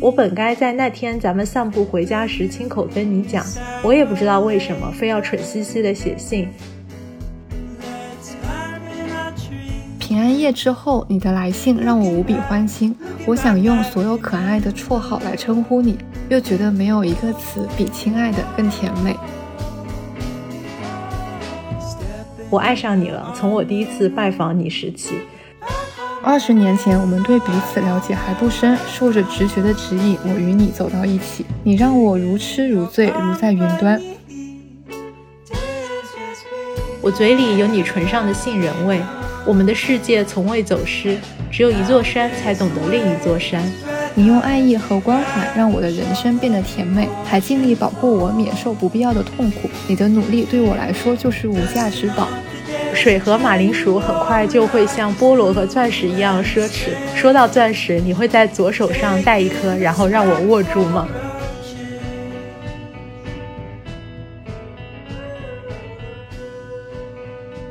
我本该在那天咱们散步回家时亲口跟你讲，我也不知道为什么非要蠢兮兮的写信。平安夜之后，你的来信让我无比欢欣。我想用所有可爱的绰号来称呼你，又觉得没有一个词比“亲爱的”更甜美。我爱上你了，从我第一次拜访你时起。二十年前，我们对彼此了解还不深，受着直觉的指引，我与你走到一起。你让我如痴如醉，如在云端。我嘴里有你唇上的杏仁味。我们的世界从未走失，只有一座山才懂得另一座山。你用爱意和关怀让我的人生变得甜美，还尽力保护我免受不必要的痛苦。你的努力对我来说就是无价之宝。水和马铃薯很快就会像菠萝和钻石一样奢侈。说到钻石，你会在左手上戴一颗，然后让我握住吗？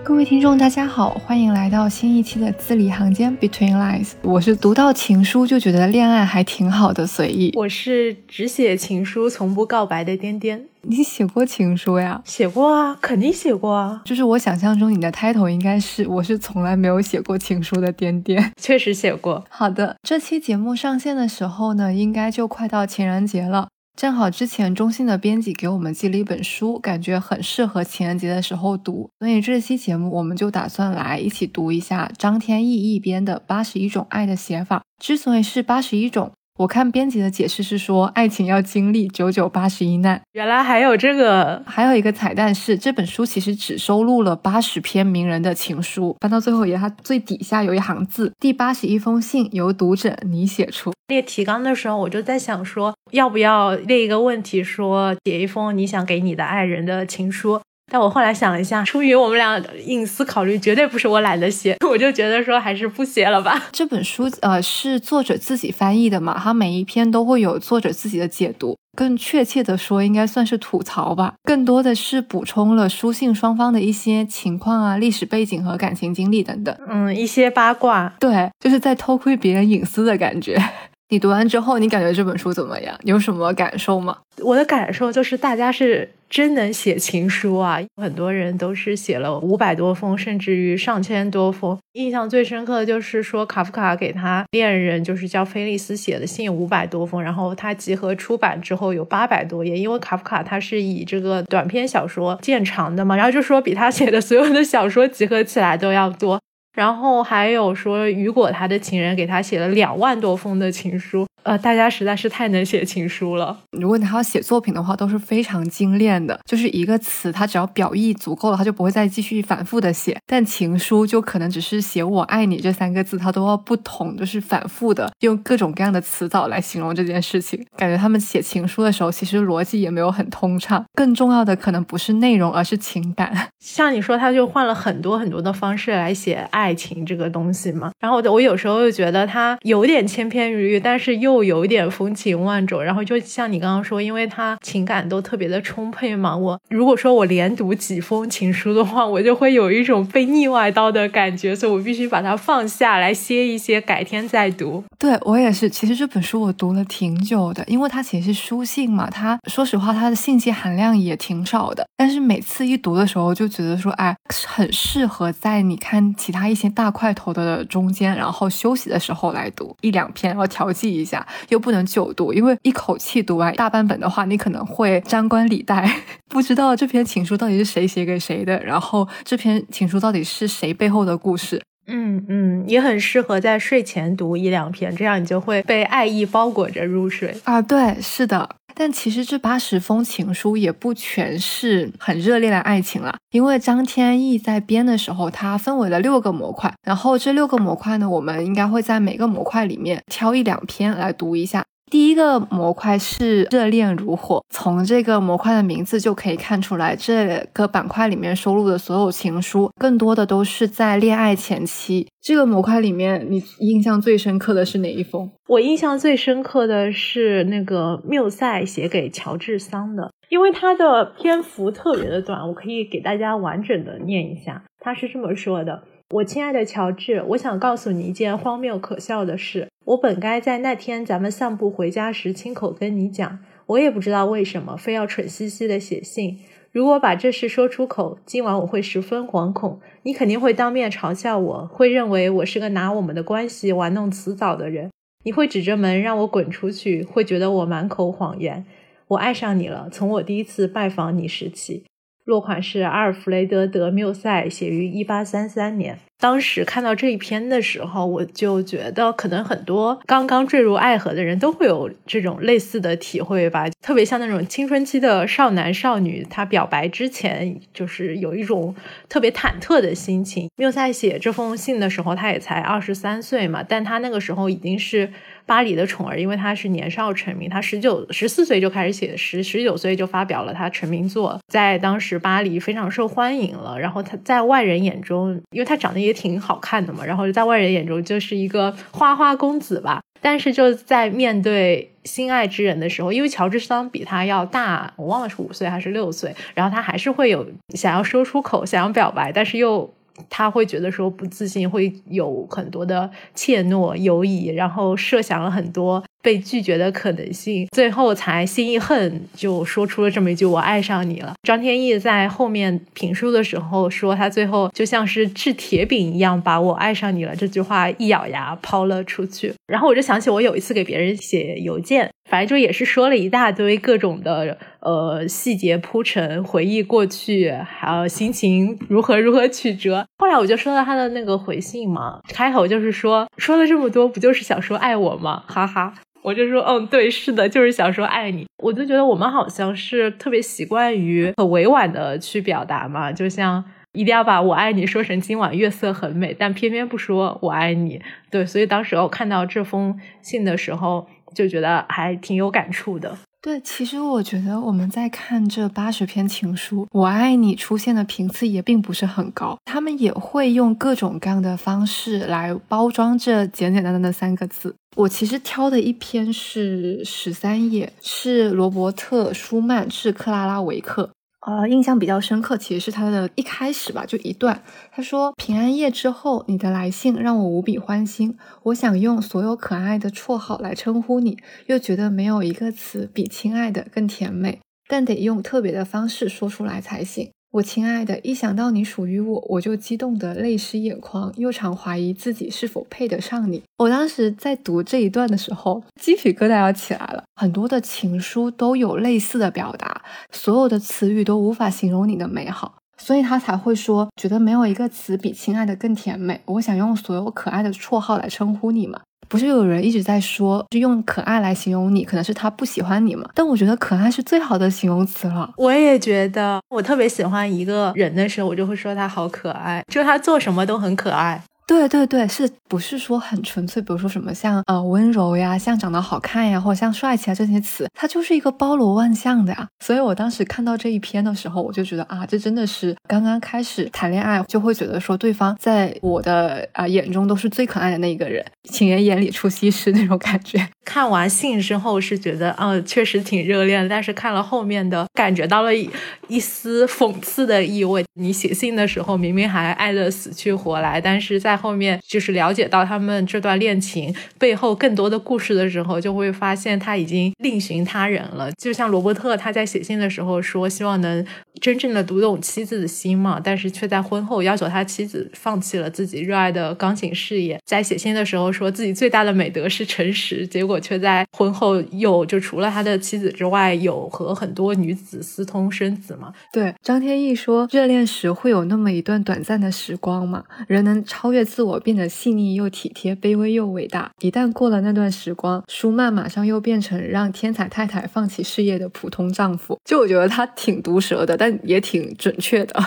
各位听众，大家好，欢迎来到新一期的字里行间 Between Lines。我是读到情书就觉得恋爱还挺好的随意。我是只写情书从不告白的颠颠。你写过情书呀？写过啊，肯定写过啊。就是我想象中你的 title 应该是我是从来没有写过情书的颠颠。确实写过。好的，这期节目上线的时候呢，应该就快到情人节了。正好之前中信的编辑给我们寄了一本书，感觉很适合情人节的时候读，所以这期节目我们就打算来一起读一下张天翼译编的《八十一种爱的写法》。之所以是八十一种。我看编辑的解释是说，爱情要经历九九八十一难。原来还有这个，还有一个彩蛋是，这本书其实只收录了八十篇名人的情书。翻到最后一页，它最底下有一行字：第八十一封信由读者你写出。列提纲的时候，我就在想说，要不要列一个问题，说写一封你想给你的爱人的情书。但我后来想了一下，出于我们俩隐私考虑，绝对不是我懒得写，我就觉得说还是不写了吧。这本书呃是作者自己翻译的嘛，它每一篇都会有作者自己的解读，更确切的说应该算是吐槽吧，更多的是补充了书信双方的一些情况啊、历史背景和感情经历等等。嗯，一些八卦，对，就是在偷窥别人隐私的感觉。你读完之后，你感觉这本书怎么样？有什么感受吗？我的感受就是大家是真能写情书啊，很多人都是写了五百多封，甚至于上千多封。印象最深刻的就是说，卡夫卡给他恋人，就是叫菲利斯写的信五百多封，然后他集合出版之后有八百多页，因为卡夫卡他是以这个短篇小说见长的嘛，然后就说比他写的所有的小说集合起来都要多。然后还有说，雨果他的情人给他写了两万多封的情书。呃，大家实在是太能写情书了。如果你还要写作品的话，都是非常精炼的。就是一个词，他只要表意足够了，他就不会再继续反复的写。但情书就可能只是写我爱你这三个字，他都要不同，就是反复的用各种各样的词藻来形容这件事情。感觉他们写情书的时候，其实逻辑也没有很通畅。更重要的可能不是内容，而是情感。像你说，他就换了很多很多的方式来写爱爱情这个东西嘛。然后我我有时候又觉得他有点千篇一律，但是又有点风情万种，然后就像你刚刚说，因为他情感都特别的充沛嘛。我如果说我连读几封情书的话，我就会有一种被腻歪到的感觉，所以我必须把它放下来歇一歇，改天再读。对我也是，其实这本书我读了挺久的，因为它其实是书信嘛。它说实话，它的信息含量也挺少的，但是每次一读的时候，就觉得说，哎，很适合在你看其他一些大块头的中间，然后休息的时候来读一两篇，然后调剂一下。又不能久读，因为一口气读完大半本的话，你可能会张冠李戴，不知道这篇情书到底是谁写给谁的，然后这篇情书到底是谁背后的故事。嗯嗯，也很适合在睡前读一两篇，这样你就会被爱意包裹着入睡啊。对，是的。但其实这八十封情书也不全是很热烈的爱情了，因为张天翼在编的时候，他分为了六个模块，然后这六个模块呢，我们应该会在每个模块里面挑一两篇来读一下。第一个模块是热恋如火，从这个模块的名字就可以看出来，这个板块里面收录的所有情书，更多的都是在恋爱前期。这个模块里面，你印象最深刻的是哪一封？我印象最深刻的是那个缪塞写给乔治桑的，因为它的篇幅特别的短，我可以给大家完整的念一下。他是这么说的。我亲爱的乔治，我想告诉你一件荒谬可笑的事。我本该在那天咱们散步回家时亲口跟你讲，我也不知道为什么非要蠢兮兮的写信。如果把这事说出口，今晚我会十分惶恐。你肯定会当面嘲笑我，会认为我是个拿我们的关系玩弄辞藻的人。你会指着门让我滚出去，会觉得我满口谎言。我爱上你了，从我第一次拜访你时起。落款是阿尔弗雷德·德缪塞，写于一八三三年。当时看到这一篇的时候，我就觉得可能很多刚刚坠入爱河的人都会有这种类似的体会吧。特别像那种青春期的少男少女，他表白之前就是有一种特别忐忑的心情。缪塞写这封信的时候，他也才二十三岁嘛，但他那个时候已经是巴黎的宠儿，因为他是年少成名，他十九十四岁就开始写诗，十九岁就发表了他成名作，在当时巴黎非常受欢迎了。然后他在外人眼中，因为他长得也挺好看的嘛，然后在外人眼中就是一个花花公子吧。但是就在面对心爱之人的时候，因为乔治桑比他要大，我忘了是五岁还是六岁，然后他还是会有想要说出口、想要表白，但是又他会觉得说不自信，会有很多的怯懦、犹疑，然后设想了很多。被拒绝的可能性，最后才心一横，就说出了这么一句“我爱上你了”。张天翼在后面评书的时候说，他最后就像是掷铁饼一样，把我爱上你了这句话一咬牙抛了出去。然后我就想起我有一次给别人写邮件，反正就也是说了一大堆各种的呃细节铺陈，回忆过去，还有心情如何如何曲折。后来我就收到他的那个回信嘛，开头就是说说了这么多，不就是想说爱我吗？哈哈。我就说，嗯，对，是的，就是想说爱你。我就觉得我们好像是特别习惯于很委婉的去表达嘛，就像一定要把我爱你说成今晚月色很美，但偏偏不说我爱你。对，所以当时我看到这封信的时候，就觉得还挺有感触的。对，其实我觉得我们在看这八十篇情书，我爱你出现的频次也并不是很高，他们也会用各种各样的方式来包装这简简单单的三个字。我其实挑的一篇是十三页，是罗伯特·舒曼致克拉拉·维克。呃，印象比较深刻，其实是他的一开始吧，就一段。他说：“平安夜之后，你的来信让我无比欢欣。我想用所有可爱的绰号来称呼你，又觉得没有一个词比亲爱的更甜美，但得用特别的方式说出来才行。”我亲爱的，一想到你属于我，我就激动得泪湿眼眶，又常怀疑自己是否配得上你。我当时在读这一段的时候，鸡皮疙瘩要起来了。很多的情书都有类似的表达，所有的词语都无法形容你的美好，所以他才会说，觉得没有一个词比亲爱的更甜美。我想用所有可爱的绰号来称呼你嘛。不是有人一直在说，就用可爱来形容你，可能是他不喜欢你嘛？但我觉得可爱是最好的形容词了。我也觉得，我特别喜欢一个人的时候，我就会说他好可爱，就他做什么都很可爱。对对对，是不是说很纯粹？比如说什么像呃温柔呀，像长得好看呀，或者像帅气啊这些词，它就是一个包罗万象的呀。所以我当时看到这一篇的时候，我就觉得啊，这真的是刚刚开始谈恋爱就会觉得说对方在我的啊眼中都是最可爱的那一个人，情人眼里出西施那种感觉。看完信之后是觉得，嗯，确实挺热恋，但是看了后面的，感觉到了一一丝讽刺的意味。你写信的时候明明还爱得死去活来，但是在后面就是了解到他们这段恋情背后更多的故事的时候，就会发现他已经另寻他人了。就像罗伯特他在写信的时候说，希望能真正的读懂妻子的心嘛，但是却在婚后要求他妻子放弃了自己热爱的钢琴事业。在写信的时候说自己最大的美德是诚实，结果。却在婚后又就除了他的妻子之外，有和很多女子私通生子嘛？对，张天翼说，热恋时会有那么一段短暂的时光嘛，人能超越自我，变得细腻又体贴，卑微又伟大。一旦过了那段时光，舒曼马上又变成让天才太太放弃事业的普通丈夫。就我觉得他挺毒舌的，但也挺准确的。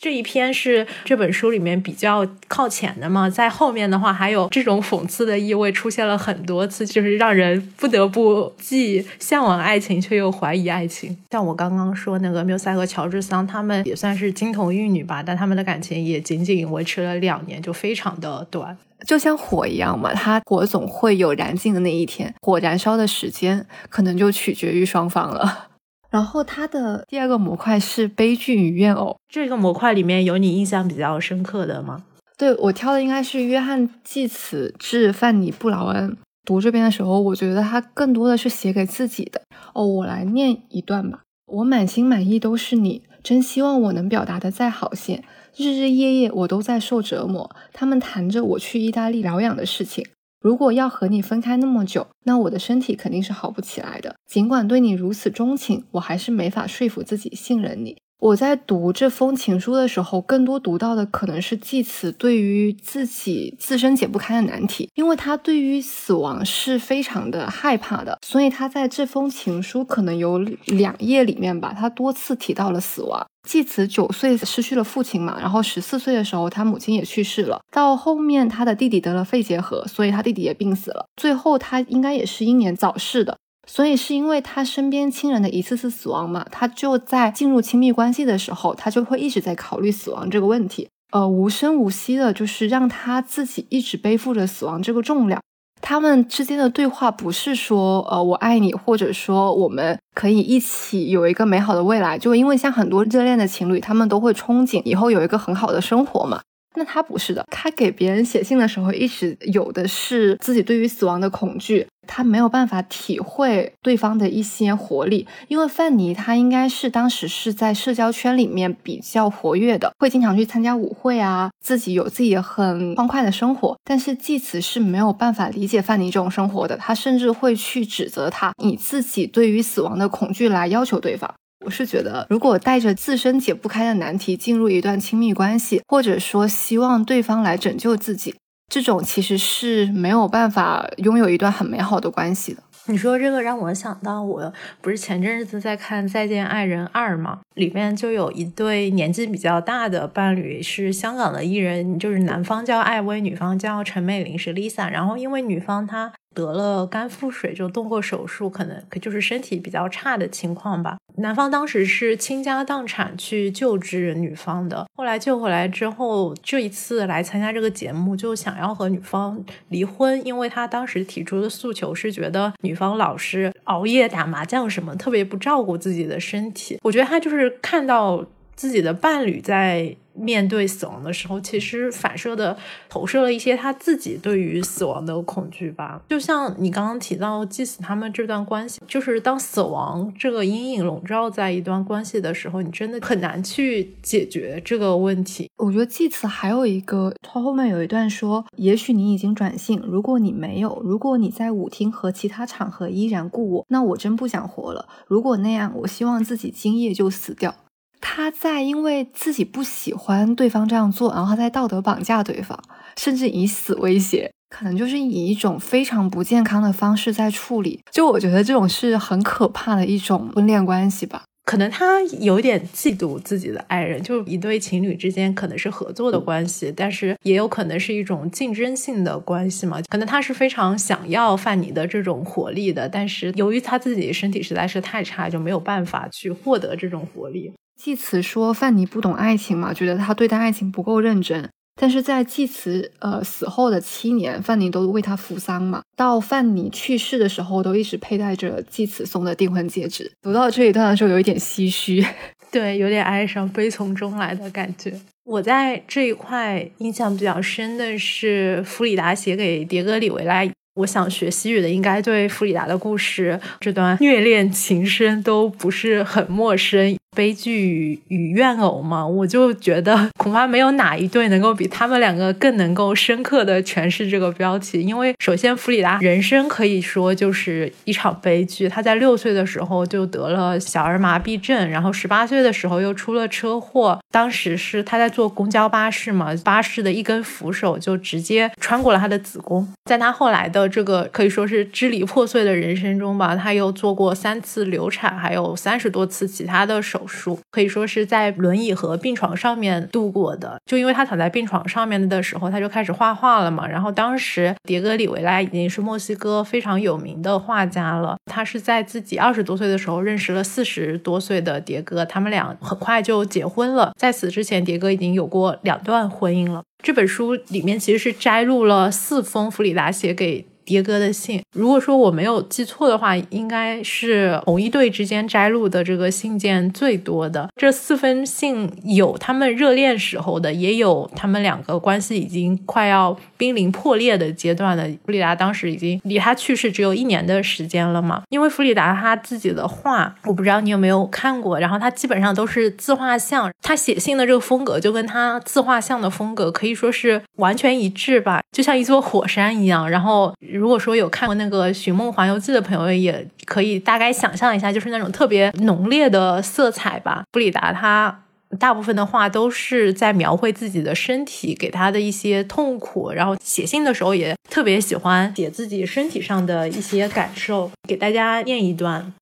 这一篇是这本书里面比较靠前的嘛，在后面的话还有这种讽刺的意味出现了很多次，就是让人不得不既向往爱情却又怀疑爱情。像我刚刚说那个缪塞和乔治桑，他们也算是金童玉女吧，但他们的感情也仅仅维持了两年，就非常的短，就像火一样嘛，它火总会有燃尽的那一天，火燃烧的时间可能就取决于双方了。然后它的第二个模块是悲剧与怨偶。这个模块里面有你印象比较深刻的吗？对我挑的应该是约翰·济慈致范尼·布劳恩。读这边的时候，我觉得他更多的是写给自己的。哦，我来念一段吧。我满心满意都是你，真希望我能表达的再好些。日日夜夜我都在受折磨。他们谈着我去意大利疗养的事情。如果要和你分开那么久，那我的身体肯定是好不起来的。尽管对你如此钟情，我还是没法说服自己信任你。我在读这封情书的时候，更多读到的可能是祭慈对于自己自身解不开的难题，因为他对于死亡是非常的害怕的，所以他在这封情书可能有两页里面吧，他多次提到了死亡。继子九岁失去了父亲嘛，然后十四岁的时候他母亲也去世了，到后面他的弟弟得了肺结核，所以他弟弟也病死了，最后他应该也是英年早逝的。所以是因为他身边亲人的一次次死亡嘛，他就在进入亲密关系的时候，他就会一直在考虑死亡这个问题，呃，无声无息的，就是让他自己一直背负着死亡这个重量。他们之间的对话不是说，呃，我爱你，或者说我们可以一起有一个美好的未来，就因为像很多热恋的情侣，他们都会憧憬以后有一个很好的生活嘛。那他不是的，他给别人写信的时候，一直有的是自己对于死亡的恐惧，他没有办法体会对方的一些活力。因为范尼他应该是当时是在社交圈里面比较活跃的，会经常去参加舞会啊，自己有自己很欢快的生活。但是祭慈是没有办法理解范尼这种生活的，他甚至会去指责他，以自己对于死亡的恐惧来要求对方。我是觉得，如果带着自身解不开的难题进入一段亲密关系，或者说希望对方来拯救自己，这种其实是没有办法拥有一段很美好的关系的。你说这个让我想到，我不是前阵子在看《再见爱人二》吗？里面就有一对年纪比较大的伴侣，是香港的艺人，就是男方叫艾薇，女方叫陈美玲，是 Lisa。然后因为女方她。得了肝腹水，就动过手术，可能可就是身体比较差的情况吧。男方当时是倾家荡产去救治女方的，后来救回来之后，这一次来参加这个节目，就想要和女方离婚，因为他当时提出的诉求是觉得女方老是熬夜打麻将什么，特别不照顾自己的身体。我觉得他就是看到自己的伴侣在。面对死亡的时候，其实反射的投射了一些他自己对于死亡的恐惧吧。就像你刚刚提到祭死他们这段关系，就是当死亡这个阴影笼罩在一段关系的时候，你真的很难去解决这个问题。我觉得祭慈还有一个，他后面有一段说：“也许你已经转性，如果你没有，如果你在舞厅和其他场合依然故我，那我真不想活了。如果那样，我希望自己今夜就死掉。”他在因为自己不喜欢对方这样做，然后他在道德绑架对方，甚至以死威胁，可能就是以一种非常不健康的方式在处理。就我觉得这种是很可怕的一种婚恋关系吧。可能他有点嫉妒自己的爱人，就一对情侣之间可能是合作的关系，但是也有可能是一种竞争性的关系嘛。可能他是非常想要范尼的这种活力的，但是由于他自己身体实在是太差，就没有办法去获得这种活力。祭慈说范尼不懂爱情嘛，觉得他对待爱情不够认真。但是在祭慈呃死后的七年，范尼都为他扶丧嘛。到范尼去世的时候，都一直佩戴着祭慈送的订婚戒指。读到这一段的时候，有一点唏嘘，对，有点哀伤，悲从中来的感觉。我在这一块印象比较深的是弗里达写给迭戈里维拉。我想学西语的，应该对弗里达的故事这段虐恋情深都不是很陌生。悲剧与与怨偶嘛，我就觉得 恐怕没有哪一对能够比他们两个更能够深刻的诠释这个标题。因为首先，弗里达人生可以说就是一场悲剧。他在六岁的时候就得了小儿麻痹症，然后十八岁的时候又出了车祸。当时是他在坐公交巴士嘛，巴士的一根扶手就直接穿过了他的子宫。在他后来的这个可以说是支离破碎的人生中吧，他又做过三次流产，还有三十多次其他的手。书可以说是在轮椅和病床上面度过的，就因为他躺在病床上面的时候，他就开始画画了嘛。然后当时迭戈里维拉已经是墨西哥非常有名的画家了，他是在自己二十多岁的时候认识了四十多岁的迭戈，他们俩很快就结婚了。在此之前，迭戈已经有过两段婚姻了。这本书里面其实是摘录了四封弗里达写给。迭戈的信。如果说我没有记错的话，应该是红一队之间摘录的这个信件最多的。这四封信有他们热恋时候的，也有他们两个关系已经快要濒临破裂的阶段的。弗里达当时已经离他去世只有一年的时间了嘛？因为弗里达他自己的画，我不知道你有没有看过，然后他基本上都是自画像，他写信的这个风格就跟他自画像的风格可以说是完全一致吧，就像一座火山一样。然后如果说有看过那个《寻梦环游记》的朋友，也可以大概想象一下，就是那种特别浓烈的色彩吧。布里达他。大部分的话都是在描绘自己的身体，给他的一些痛苦。然后写信的时候也特别喜欢写自己身体上的一些感受。给大家念一段：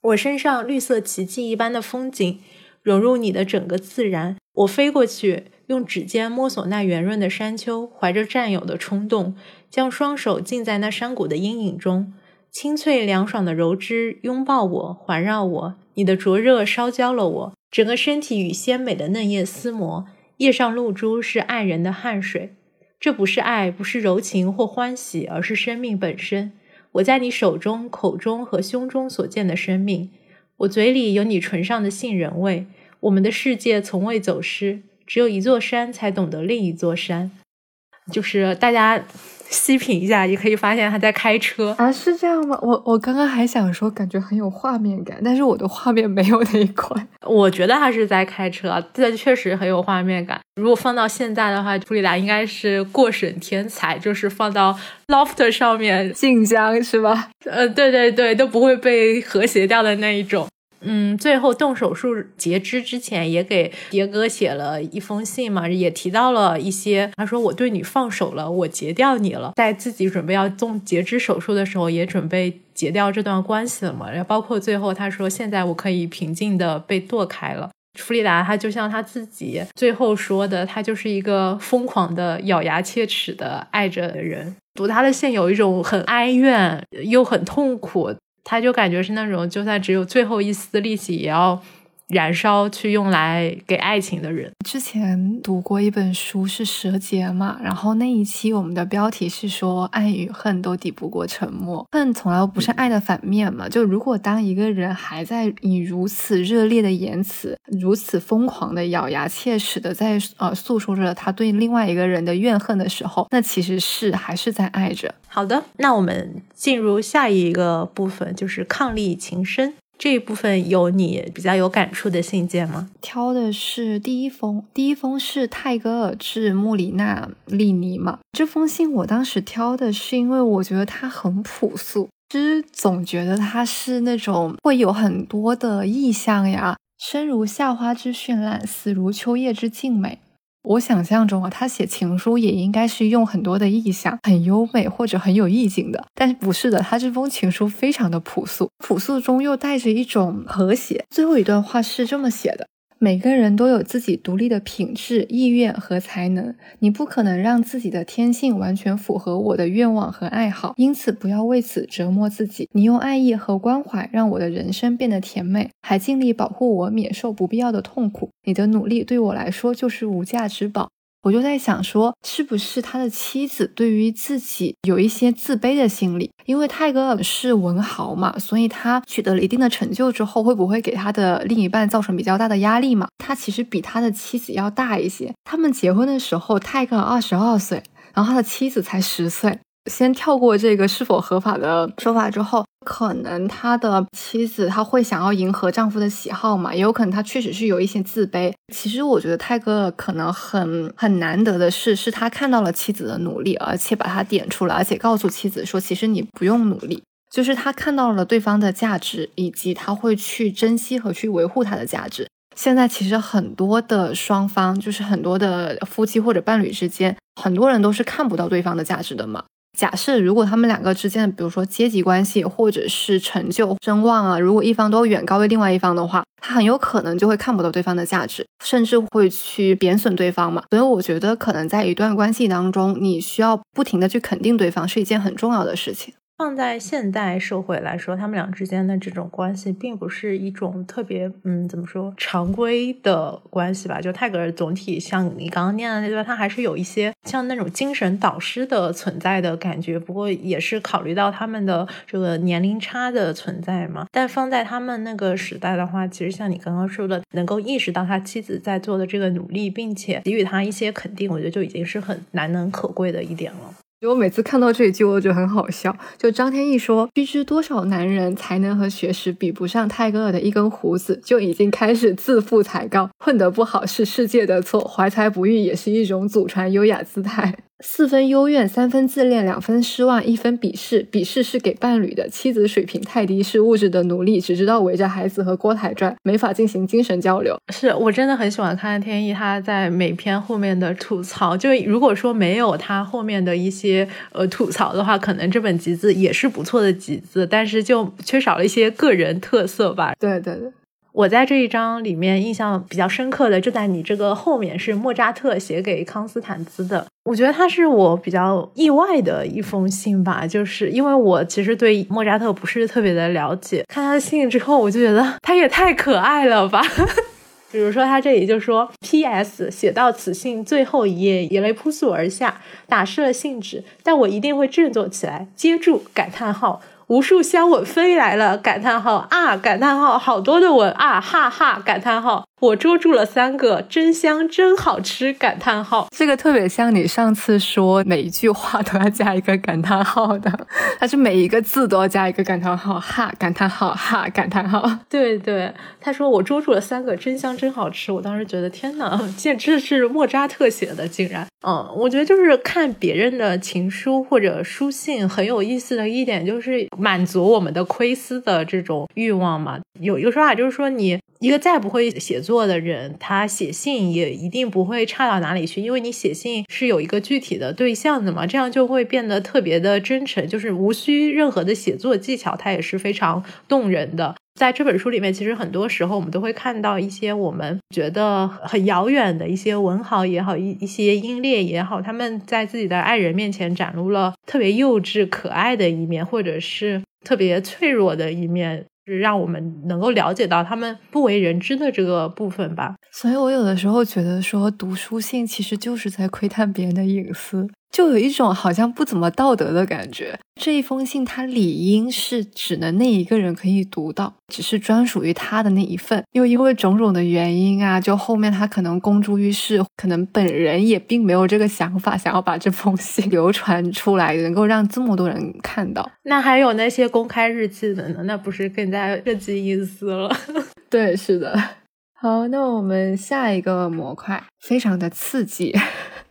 我身上绿色奇迹一般的风景融入你的整个自然。我飞过去，用指尖摸索那圆润的山丘，怀着占有的冲动，将双手浸在那山谷的阴影中。清脆凉爽的柔枝拥抱我，环绕我。你的灼热烧焦了我。整个身体与鲜美的嫩叶厮磨，叶上露珠是爱人的汗水。这不是爱，不是柔情或欢喜，而是生命本身。我在你手中、口中和胸中所见的生命，我嘴里有你唇上的杏仁味。我们的世界从未走失，只有一座山才懂得另一座山。就是大家。细品一下，也可以发现他在开车啊，是这样吗？我我刚刚还想说，感觉很有画面感，但是我的画面没有那一块。我觉得他是在开车，这确实很有画面感。如果放到现在的话，弗里达应该是过审天才，就是放到 loft 上面晋江是吧？呃，对对对，都不会被和谐掉的那一种。嗯，最后动手术截肢之前，也给迭哥写了一封信嘛，也提到了一些。他说：“我对你放手了，我截掉你了。”在自己准备要动截肢手术的时候，也准备截掉这段关系了嘛。然后包括最后他说：“现在我可以平静的被剁开了。”弗里达他就像他自己最后说的，他就是一个疯狂的咬牙切齿的爱着的人。读他的信有一种很哀怨又很痛苦。他就感觉是那种，就算只有最后一丝力气，也要燃烧去用来给爱情的人。之前读过一本书是《蛇节》嘛，然后那一期我们的标题是说，爱与恨都抵不过沉默，恨从来不是爱的反面嘛。就如果当一个人还在以如此热烈的言辞，如此疯狂的咬牙切齿的在呃诉说着他对另外一个人的怨恨的时候，那其实是还是在爱着。好的，那我们进入下一个部分，就是伉俪情深这一部分，有你比较有感触的信件吗？挑的是第一封，第一封是泰戈尔致穆里纳利尼嘛。这封信我当时挑的是因为我觉得它很朴素，其实总觉得它是那种会有很多的意象呀，生如夏花之绚烂，死如秋叶之静美。我想象中啊，他写情书也应该是用很多的意象，很优美或者很有意境的。但是不是的，他这封情书非常的朴素，朴素中又带着一种和谐。最后一段话是这么写的。每个人都有自己独立的品质、意愿和才能，你不可能让自己的天性完全符合我的愿望和爱好，因此不要为此折磨自己。你用爱意和关怀让我的人生变得甜美，还尽力保护我免受不必要的痛苦。你的努力对我来说就是无价之宝。我就在想说，是不是他的妻子对于自己有一些自卑的心理？因为泰戈尔是文豪嘛，所以他取得了一定的成就之后，会不会给他的另一半造成比较大的压力嘛？他其实比他的妻子要大一些。他们结婚的时候，泰戈尔二十二岁，然后他的妻子才十岁。先跳过这个是否合法的说法之后，可能他的妻子他会想要迎合丈夫的喜好嘛？也有可能他确实是有一些自卑。其实我觉得泰戈尔可能很很难得的是，是他看到了妻子的努力，而且把他点出来，而且告诉妻子说，其实你不用努力，就是他看到了对方的价值，以及他会去珍惜和去维护他的价值。现在其实很多的双方，就是很多的夫妻或者伴侣之间，很多人都是看不到对方的价值的嘛。假设如果他们两个之间的，比如说阶级关系，或者是成就、声望啊，如果一方都远高于另外一方的话，他很有可能就会看不到对方的价值，甚至会去贬损对方嘛。所以我觉得，可能在一段关系当中，你需要不停的去肯定对方，是一件很重要的事情。放在现代社会来说，他们俩之间的这种关系，并不是一种特别嗯，怎么说常规的关系吧？就泰戈尔总体像你刚刚念的那段，他还是有一些像那种精神导师的存在的感觉。不过也是考虑到他们的这个年龄差的存在嘛。但放在他们那个时代的话，其实像你刚刚说的，能够意识到他妻子在做的这个努力，并且给予他一些肯定，我觉得就已经是很难能可贵的一点了。我每次看到这一句，我就很好笑。就张天翼说：“须知多少男人才能和学识比不上泰戈尔的一根胡子，就已经开始自负才高，混得不好是世界的错，怀才不遇也是一种祖传优雅姿态。”四分幽怨，三分自恋，两分失望，一分鄙视。鄙视是给伴侣的。妻子水平太低，是物质的奴隶，只知道围着孩子和锅台转，没法进行精神交流。是我真的很喜欢看天意他在每篇后面的吐槽。就如果说没有他后面的一些呃吐槽的话，可能这本集子也是不错的集子，但是就缺少了一些个人特色吧。对对对。我在这一章里面印象比较深刻的，就在你这个后面是莫扎特写给康斯坦兹的。我觉得他是我比较意外的一封信吧，就是因为我其实对莫扎特不是特别的了解，看他的信之后，我就觉得他也太可爱了吧。比如说他这里就说，P.S. 写到此信最后一页，眼泪扑簌而下，打湿了信纸，但我一定会振作起来，接住！感叹号。无数香吻飞来了，感叹号啊！感叹号，好多的吻啊！哈哈！感叹号。我捉住了三个，真香，真好吃！感叹号，这个特别像你上次说每一句话都要加一个感叹号的，它是每一个字都要加一个感叹号，哈！感叹号，哈！感叹号。对对，他说我捉住了三个，真香，真好吃！我当时觉得天哪，简直是莫扎特写的，竟然。嗯，我觉得就是看别人的情书或者书信很有意思的一点，就是满足我们的窥私的这种欲望嘛。有一个说法就是说，你一个再不会写作。的人，他写信也一定不会差到哪里去，因为你写信是有一个具体的对象的嘛，这样就会变得特别的真诚，就是无需任何的写作技巧，它也是非常动人的。在这本书里面，其实很多时候我们都会看到一些我们觉得很遥远的一些文豪也好，一一些英烈也好，他们在自己的爱人面前展露了特别幼稚可爱的一面，或者是特别脆弱的一面。是让我们能够了解到他们不为人知的这个部分吧。所以我有的时候觉得说，读书信其实就是在窥探别人的隐私。就有一种好像不怎么道德的感觉。这一封信，它理应是只能那一个人可以读到，只是专属于他的那一份。又因为种种的原因啊，就后面他可能公诸于世，可能本人也并没有这个想法，想要把这封信流传出来，能够让这么多人看到。那还有那些公开日记的呢？那不是更加涉及隐私了？对，是的。好，那我们下一个模块非常的刺激。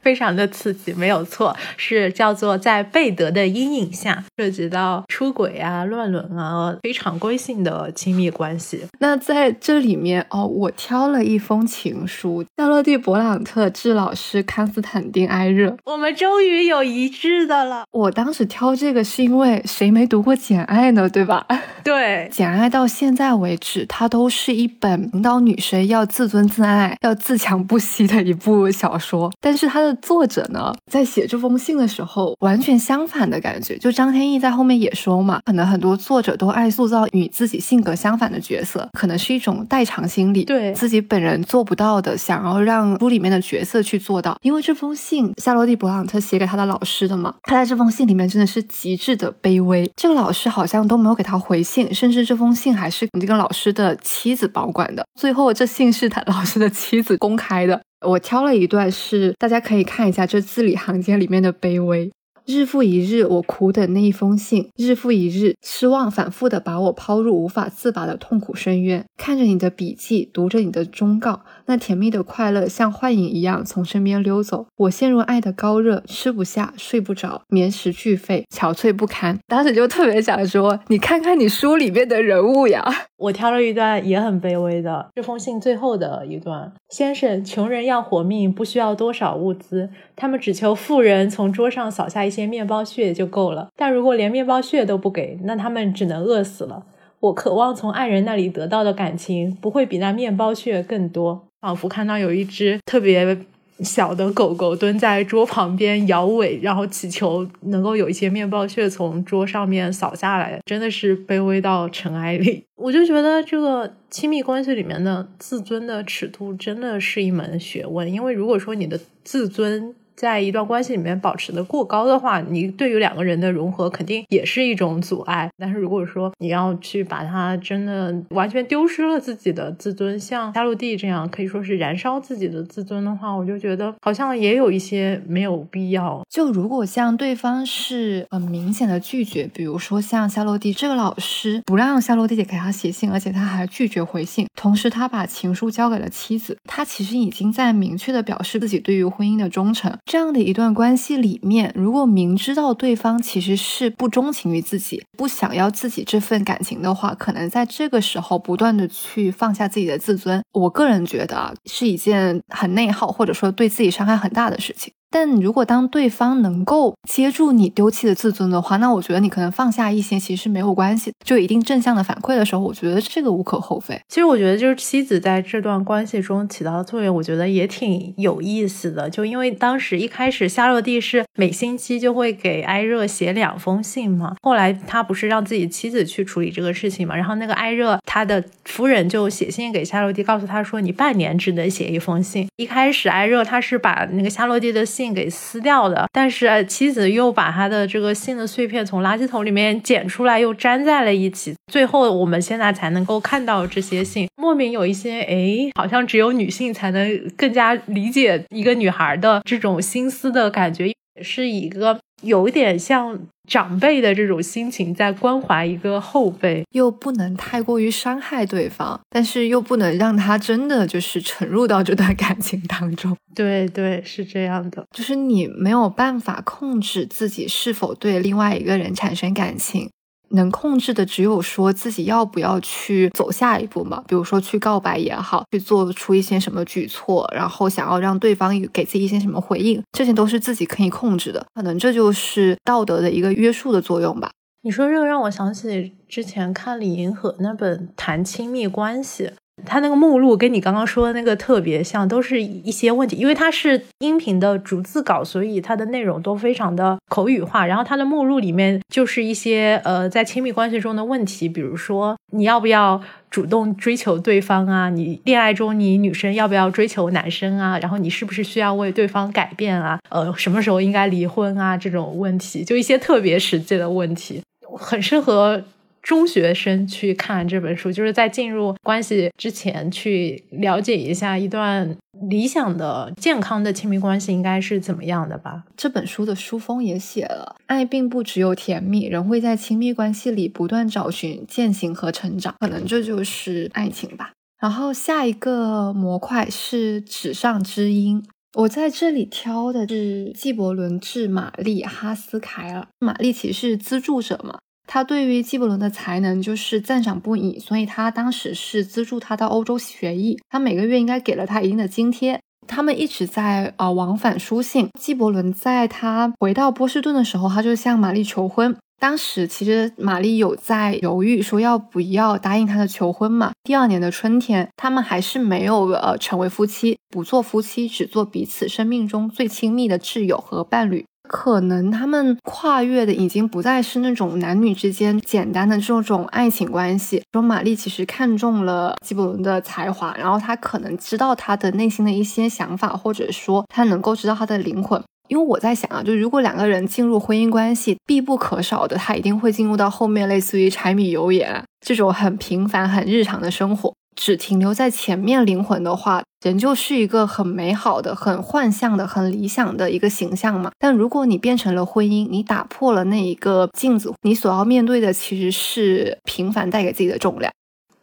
非常的刺激，没有错，是叫做在贝德的阴影下，涉及到出轨啊、乱伦啊，非常规性的亲密关系。那在这里面哦，我挑了一封情书，夏洛蒂·勃朗特致老师康斯坦丁·埃热。我们终于有一致的了。我当时挑这个是因为谁没读过《简爱》呢？对吧？对，《简爱》到现在为止，它都是一本引导女生要自尊自爱、要自强不息的一部小说，但是它的。作者呢，在写这封信的时候，完全相反的感觉。就张天翼在后面也说嘛，可能很多作者都爱塑造与自己性格相反的角色，可能是一种代偿心理，对自己本人做不到的，想要让书里面的角色去做到。因为这封信，夏洛蒂·勃朗特写给他的老师的嘛，他在这封信里面真的是极致的卑微。这个老师好像都没有给他回信，甚至这封信还是这个老师的妻子保管的。最后，这信是他老师的妻子公开的。我挑了一段，是大家可以看一下这字里行间里面的卑微。日复一日，我苦等那一封信；日复一日，失望反复的把我抛入无法自拔的痛苦深渊。看着你的笔记，读着你的忠告，那甜蜜的快乐像幻影一样从身边溜走。我陷入爱的高热，吃不下，睡不着，眠食俱废，憔悴不堪。当时就特别想说，你看看你书里面的人物呀。我挑了一段也很卑微的，这封信最后的一段：先生，穷人要活命，不需要多少物资，他们只求富人从桌上扫下一些面包屑就够了。但如果连面包屑都不给，那他们只能饿死了。我渴望从爱人那里得到的感情，不会比那面包屑更多。仿佛看到有一只特别小的狗狗蹲在桌旁边摇尾，然后祈求能够有一些面包屑从桌上面扫下来，真的是卑微到尘埃里。我就觉得这个亲密关系里面的自尊的尺度真的是一门学问，因为如果说你的自尊，在一段关系里面保持的过高的话，你对于两个人的融合肯定也是一种阻碍。但是如果说你要去把它真的完全丢失了自己的自尊，像夏洛蒂这样可以说是燃烧自己的自尊的话，我就觉得好像也有一些没有必要。就如果像对方是很明显的拒绝，比如说像夏洛蒂这个老师不让夏洛蒂姐给他写信，而且他还拒绝回信，同时他把情书交给了妻子，他其实已经在明确的表示自己对于婚姻的忠诚。这样的一段关系里面，如果明知道对方其实是不钟情于自己，不想要自己这份感情的话，可能在这个时候不断的去放下自己的自尊，我个人觉得啊，是一件很内耗，或者说对自己伤害很大的事情。但如果当对方能够接住你丢弃的自尊的话，那我觉得你可能放下一些其实没有关系。就一定正向的反馈的时候，我觉得这个无可厚非。其实我觉得就是妻子在这段关系中起到的作用，我觉得也挺有意思的。就因为当时一开始夏洛蒂是每星期就会给艾热写两封信嘛，后来他不是让自己妻子去处理这个事情嘛，然后那个艾热他的夫人就写信给夏洛蒂，告诉他说你半年只能写一封信。一开始艾热他是把那个夏洛蒂的信。信给撕掉的，但是妻子又把他的这个信的碎片从垃圾桶里面捡出来，又粘在了一起。最后我们现在才能够看到这些信，莫名有一些哎，好像只有女性才能更加理解一个女孩的这种心思的感觉，是一个。有一点像长辈的这种心情，在关怀一个后辈，又不能太过于伤害对方，但是又不能让他真的就是沉入到这段感情当中。对对，是这样的，就是你没有办法控制自己是否对另外一个人产生感情。能控制的只有说自己要不要去走下一步嘛，比如说去告白也好，去做出一些什么举措，然后想要让对方给自己一些什么回应，这些都是自己可以控制的。可能这就是道德的一个约束的作用吧。你说这个让我想起之前看李银河那本《谈亲密关系》。它那个目录跟你刚刚说的那个特别像，都是一些问题。因为它是音频的逐字稿，所以它的内容都非常的口语化。然后它的目录里面就是一些呃，在亲密关系中的问题，比如说你要不要主动追求对方啊？你恋爱中你女生要不要追求男生啊？然后你是不是需要为对方改变啊？呃，什么时候应该离婚啊？这种问题，就一些特别实际的问题，很适合。中学生去看这本书，就是在进入关系之前去了解一下一段理想的、健康的亲密关系应该是怎么样的吧。这本书的书封也写了，爱并不只有甜蜜，人会在亲密关系里不断找寻践行和成长，可能这就是爱情吧。然后下一个模块是纸上知音，我在这里挑的是纪伯伦致玛丽哈斯凯尔，玛丽其实是资助者嘛。他对于纪伯伦的才能就是赞赏不已，所以他当时是资助他到欧洲学艺，他每个月应该给了他一定的津贴。他们一直在啊往返书信。纪伯伦在他回到波士顿的时候，他就向玛丽求婚。当时其实玛丽有在犹豫，说要不要答应他的求婚嘛。第二年的春天，他们还是没有呃成为夫妻，不做夫妻，只做彼此生命中最亲密的挚友和伴侣。可能他们跨越的已经不再是那种男女之间简单的这种爱情关系。说玛丽其实看中了纪伯伦的才华，然后他可能知道他的内心的一些想法，或者说他能够知道他的灵魂。因为我在想啊，就如果两个人进入婚姻关系，必不可少的，他一定会进入到后面类似于柴米油盐这种很平凡、很日常的生活。只停留在前面灵魂的话，人就是一个很美好的、很幻象的、很理想的一个形象嘛。但如果你变成了婚姻，你打破了那一个镜子，你所要面对的其实是平凡带给自己的重量。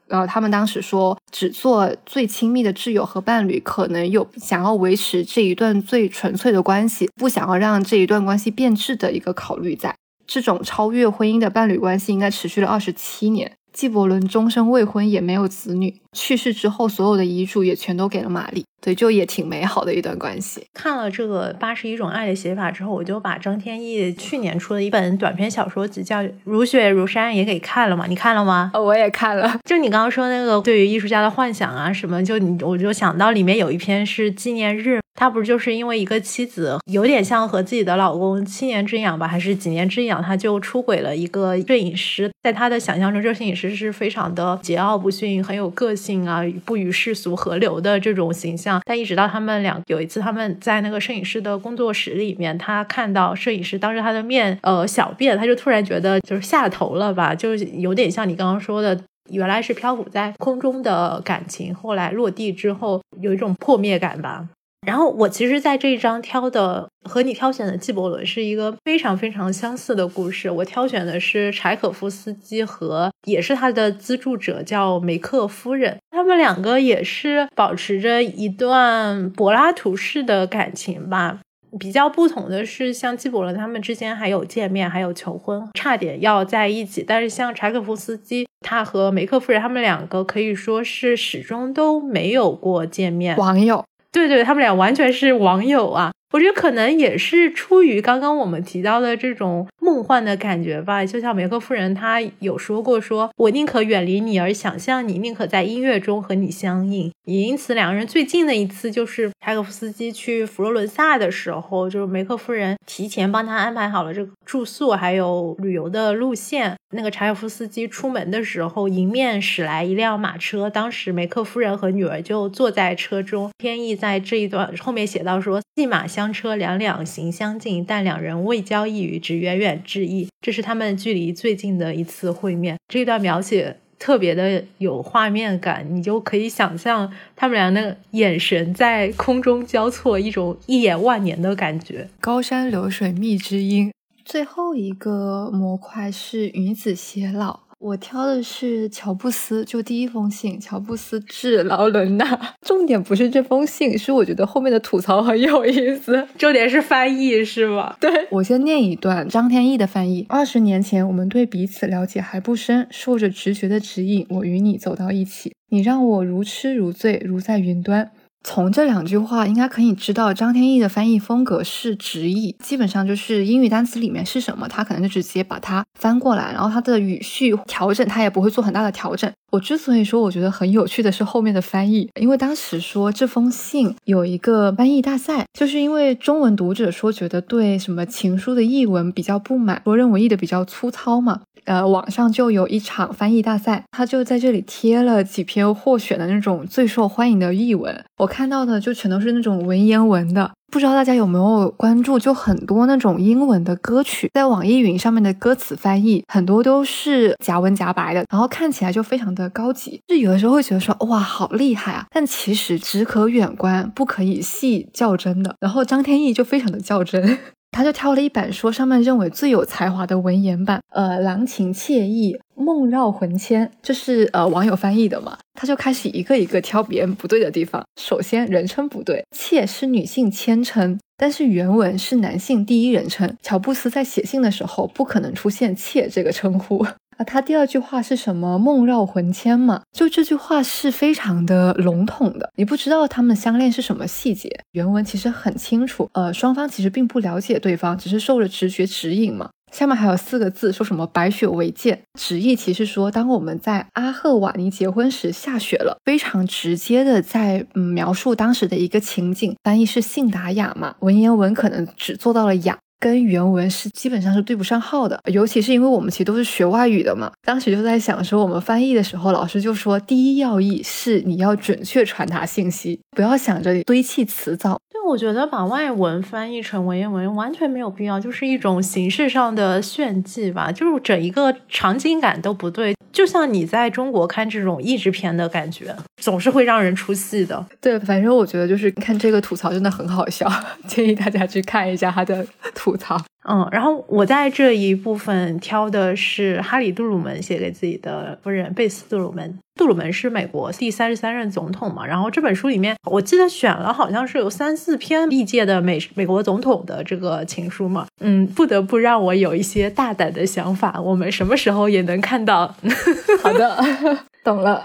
然后他们当时说，只做最亲密的挚友和伴侣，可能有想要维持这一段最纯粹的关系，不想要让这一段关系变质的一个考虑在。这种超越婚姻的伴侣关系应该持续了二十七年。纪伯伦终身未婚，也没有子女。去世之后，所有的遗嘱也全都给了玛丽。对，就也挺美好的一段关系。看了这个八十一种爱的写法之后，我就把张天翼去年出的一本短篇小说集叫《如雪如山》也给看了嘛。你看了吗？我也看了。就你刚刚说那个对于艺术家的幻想啊什么，就你我就想到里面有一篇是纪念日。他不是就是因为一个妻子有点像和自己的老公七年之痒吧，还是几年之痒，他就出轨了一个摄影师。在他的想象中，这个摄影师是非常的桀骜不驯、很有个性啊，不与世俗合流的这种形象。但一直到他们两有一次他们在那个摄影师的工作室里面，他看到摄影师当着他的面呃小便，他就突然觉得就是下头了吧，就是有点像你刚刚说的。原来是漂浮在空中的感情，后来落地之后有一种破灭感吧。然后我其实，在这一章挑的和你挑选的纪伯伦是一个非常非常相似的故事。我挑选的是柴可夫斯基和也是他的资助者叫梅克夫人，他们两个也是保持着一段柏拉图式的感情吧。比较不同的是，像纪伯伦他们之间还有见面，还有求婚，差点要在一起。但是像柴可夫斯基，他和梅克夫人他们两个可以说是始终都没有过见面。网友，对对，他们俩完全是网友啊。我觉得可能也是出于刚刚我们提到的这种梦幻的感觉吧。就像梅克夫人，她有说过，说我宁可远离你而想象你，宁可在音乐中和你相应。也因此，两个人最近的一次就是柴可夫斯基去佛罗伦萨的时候，就是梅克夫人提前帮他安排好了这个住宿还有旅游的路线。那个柴可夫斯基出门的时候，迎面驶来一辆马车，当时梅克夫人和女儿就坐在车中。天意在这一段后面写到说，戏马相。相车两两行相近，但两人未交一语，只远远致意。这是他们距离最近的一次会面。这段描写特别的有画面感，你就可以想象他们俩的眼神在空中交错，一种一眼万年的感觉。高山流水觅知音。最后一个模块是与子偕老。我挑的是乔布斯，就第一封信，乔布斯致劳伦娜。重点不是这封信，是我觉得后面的吐槽很有意思。重点是翻译，是吗？对，我先念一段张天翼的翻译。二十年前，我们对彼此了解还不深，受着直觉的指引，我与你走到一起，你让我如痴如醉，如在云端。从这两句话应该可以知道，张天翼的翻译风格是直译，基本上就是英语单词里面是什么，他可能就直接把它翻过来，然后他的语序调整，他也不会做很大的调整。我之所以说我觉得很有趣的是后面的翻译，因为当时说这封信有一个翻译大赛，就是因为中文读者说觉得对什么情书的译文比较不满，说认为译的比较粗糙嘛。呃，网上就有一场翻译大赛，他就在这里贴了几篇获选的那种最受欢迎的译文。我看到的就全都是那种文言文的，不知道大家有没有关注？就很多那种英文的歌曲，在网易云上面的歌词翻译，很多都是夹文夹白的，然后看起来就非常的高级。就有的时候会觉得说，哇，好厉害啊！但其实只可远观，不可以细较真的。然后张天翼就非常的较真。他就挑了一本说上面认为最有才华的文言版，呃，郎情妾意，梦绕魂牵，这是呃网友翻译的嘛？他就开始一个一个挑别人不对的地方。首先人称不对，妾是女性谦称，但是原文是男性第一人称。乔布斯在写信的时候不可能出现妾这个称呼。他第二句话是什么？梦绕魂牵嘛，就这句话是非常的笼统的，你不知道他们相恋是什么细节。原文其实很清楚，呃，双方其实并不了解对方，只是受了直觉指引嘛。下面还有四个字，说什么白雪为鉴，直译其实说，当我们在阿赫瓦尼结婚时下雪了，非常直接的在嗯描述当时的一个情景。翻译是信达雅嘛，文言文可能只做到了雅。跟原文是基本上是对不上号的，尤其是因为我们其实都是学外语的嘛。当时就在想说，我们翻译的时候，老师就说，第一要义是你要准确传达信息，不要想着堆砌词藻。对，我觉得把外文翻译成文言文完全没有必要，就是一种形式上的炫技吧，就是整一个场景感都不对。就像你在中国看这种译制片的感觉，总是会让人出戏的。对，反正我觉得就是看这个吐槽真的很好笑，建议大家去看一下他的吐槽。嗯，然后我在这一部分挑的是哈里·杜鲁门写给自己的夫人贝斯·杜鲁门。杜鲁门是美国第三十三任总统嘛？然后这本书里面，我记得选了好像是有三四篇历届的美美国总统的这个情书嘛。嗯，不得不让我有一些大胆的想法。我们什么时候也能看到？好的，懂了。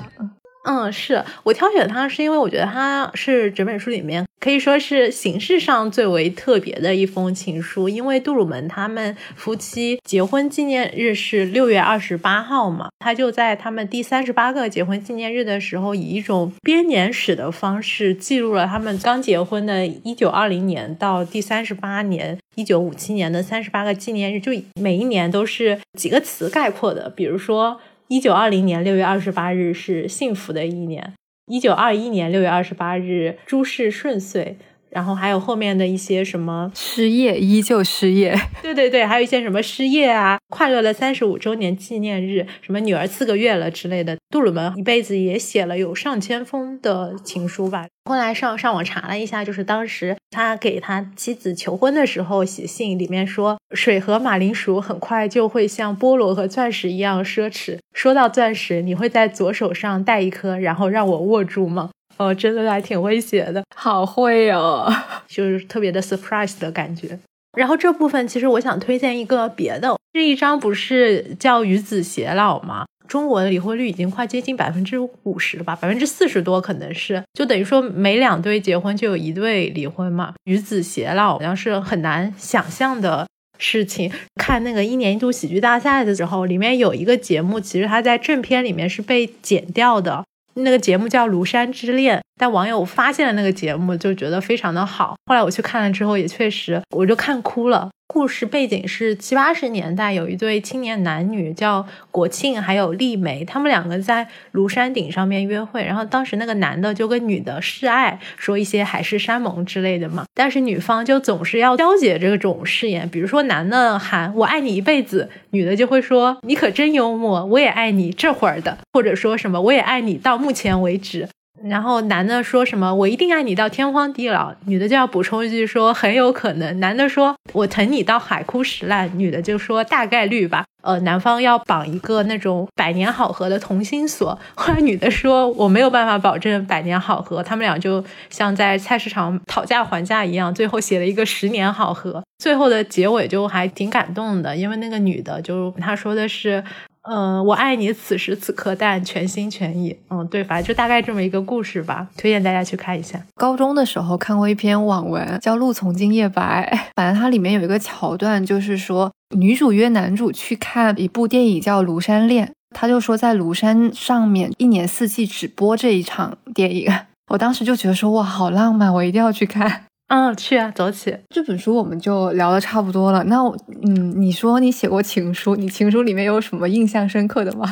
嗯，是我挑选它是因为我觉得它是整本书里面可以说是形式上最为特别的一封情书，因为杜鲁门他们夫妻结婚纪念日是六月二十八号嘛，他就在他们第三十八个结婚纪念日的时候，以一种编年史的方式记录了他们刚结婚的一九二零年到第三十八年一九五七年的三十八个纪念日，就每一年都是几个词概括的，比如说。一九二零年六月二十八日是幸福的一年，一九二一年六月二十八日诸事顺遂，然后还有后面的一些什么失业依旧失业，对对对，还有一些什么失业啊，快乐的三十五周年纪念日，什么女儿四个月了之类的。杜鲁门一辈子也写了有上千封的情书吧。后来上上网查了一下，就是当时他给他妻子求婚的时候写信，里面说水和马铃薯很快就会像菠萝和钻石一样奢侈。说到钻石，你会在左手上戴一颗，然后让我握住吗？哦，真的还挺会写的，好会哦，就是特别的 surprise 的感觉。然后这部分其实我想推荐一个别的，这一章不是叫与子偕老吗？中国的离婚率已经快接近百分之五十了吧，百分之四十多可能是，就等于说每两对结婚就有一对离婚嘛。与子偕老好像是很难想象的事情。看那个一年一度喜剧大赛的时候，里面有一个节目，其实它在正片里面是被剪掉的。那个节目叫《庐山之恋》，但网友发现了那个节目，就觉得非常的好。后来我去看了之后，也确实，我就看哭了。故事背景是七八十年代，有一对青年男女叫国庆还有丽梅，他们两个在庐山顶上面约会，然后当时那个男的就跟女的示爱，说一些海誓山盟之类的嘛，但是女方就总是要消解这种誓言，比如说男的喊我爱你一辈子，女的就会说你可真幽默，我也爱你这会儿的，或者说什么我也爱你到目前为止。然后男的说什么“我一定爱你到天荒地老”，女的就要补充一句说“很有可能”。男的说“我疼你到海枯石烂”，女的就说“大概率吧”。呃，男方要绑一个那种百年好合的同心锁，后来女的说“我没有办法保证百年好合”，他们俩就像在菜市场讨价还价一样，最后写了一个十年好合。最后的结尾就还挺感动的，因为那个女的就她说的是。嗯，我爱你，此时此刻，但全心全意。嗯，对，反正就大概这么一个故事吧，推荐大家去看一下。高中的时候看过一篇网文，叫《路从今夜白》，反正它里面有一个桥段，就是说女主约男主去看一部电影叫《庐山恋》，他就说在庐山上面一年四季只播这一场电影。我当时就觉得说哇，好浪漫，我一定要去看。嗯，去啊，走起！这本书我们就聊的差不多了。那，嗯，你说你写过情书，你情书里面有什么印象深刻的吗？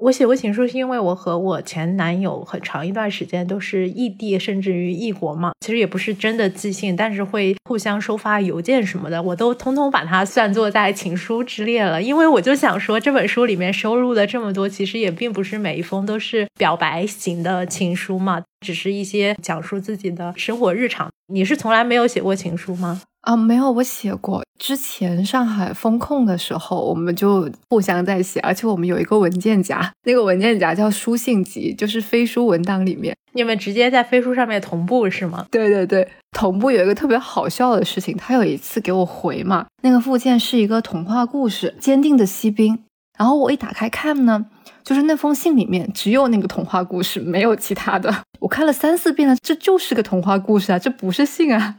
我写过情书，是因为我和我前男友很长一段时间都是异地，甚至于异国嘛。其实也不是真的寄信，但是会互相收发邮件什么的，我都通通把它算作在情书之列了。因为我就想说，这本书里面收录的这么多，其实也并不是每一封都是表白型的情书嘛，只是一些讲述自己的生活日常。你是从来没有写过情书吗？啊，没有，我写过。之前上海封控的时候，我们就互相在写，而且我们有一个文件夹，那个文件夹叫书信集，就是飞书文档里面，你们直接在飞书上面同步是吗？对对对，同步有一个特别好笑的事情，他有一次给我回嘛，那个附件是一个童话故事《坚定的锡兵》，然后我一打开看呢，就是那封信里面只有那个童话故事，没有其他的。我看了三四遍了，这就是个童话故事啊，这不是信啊。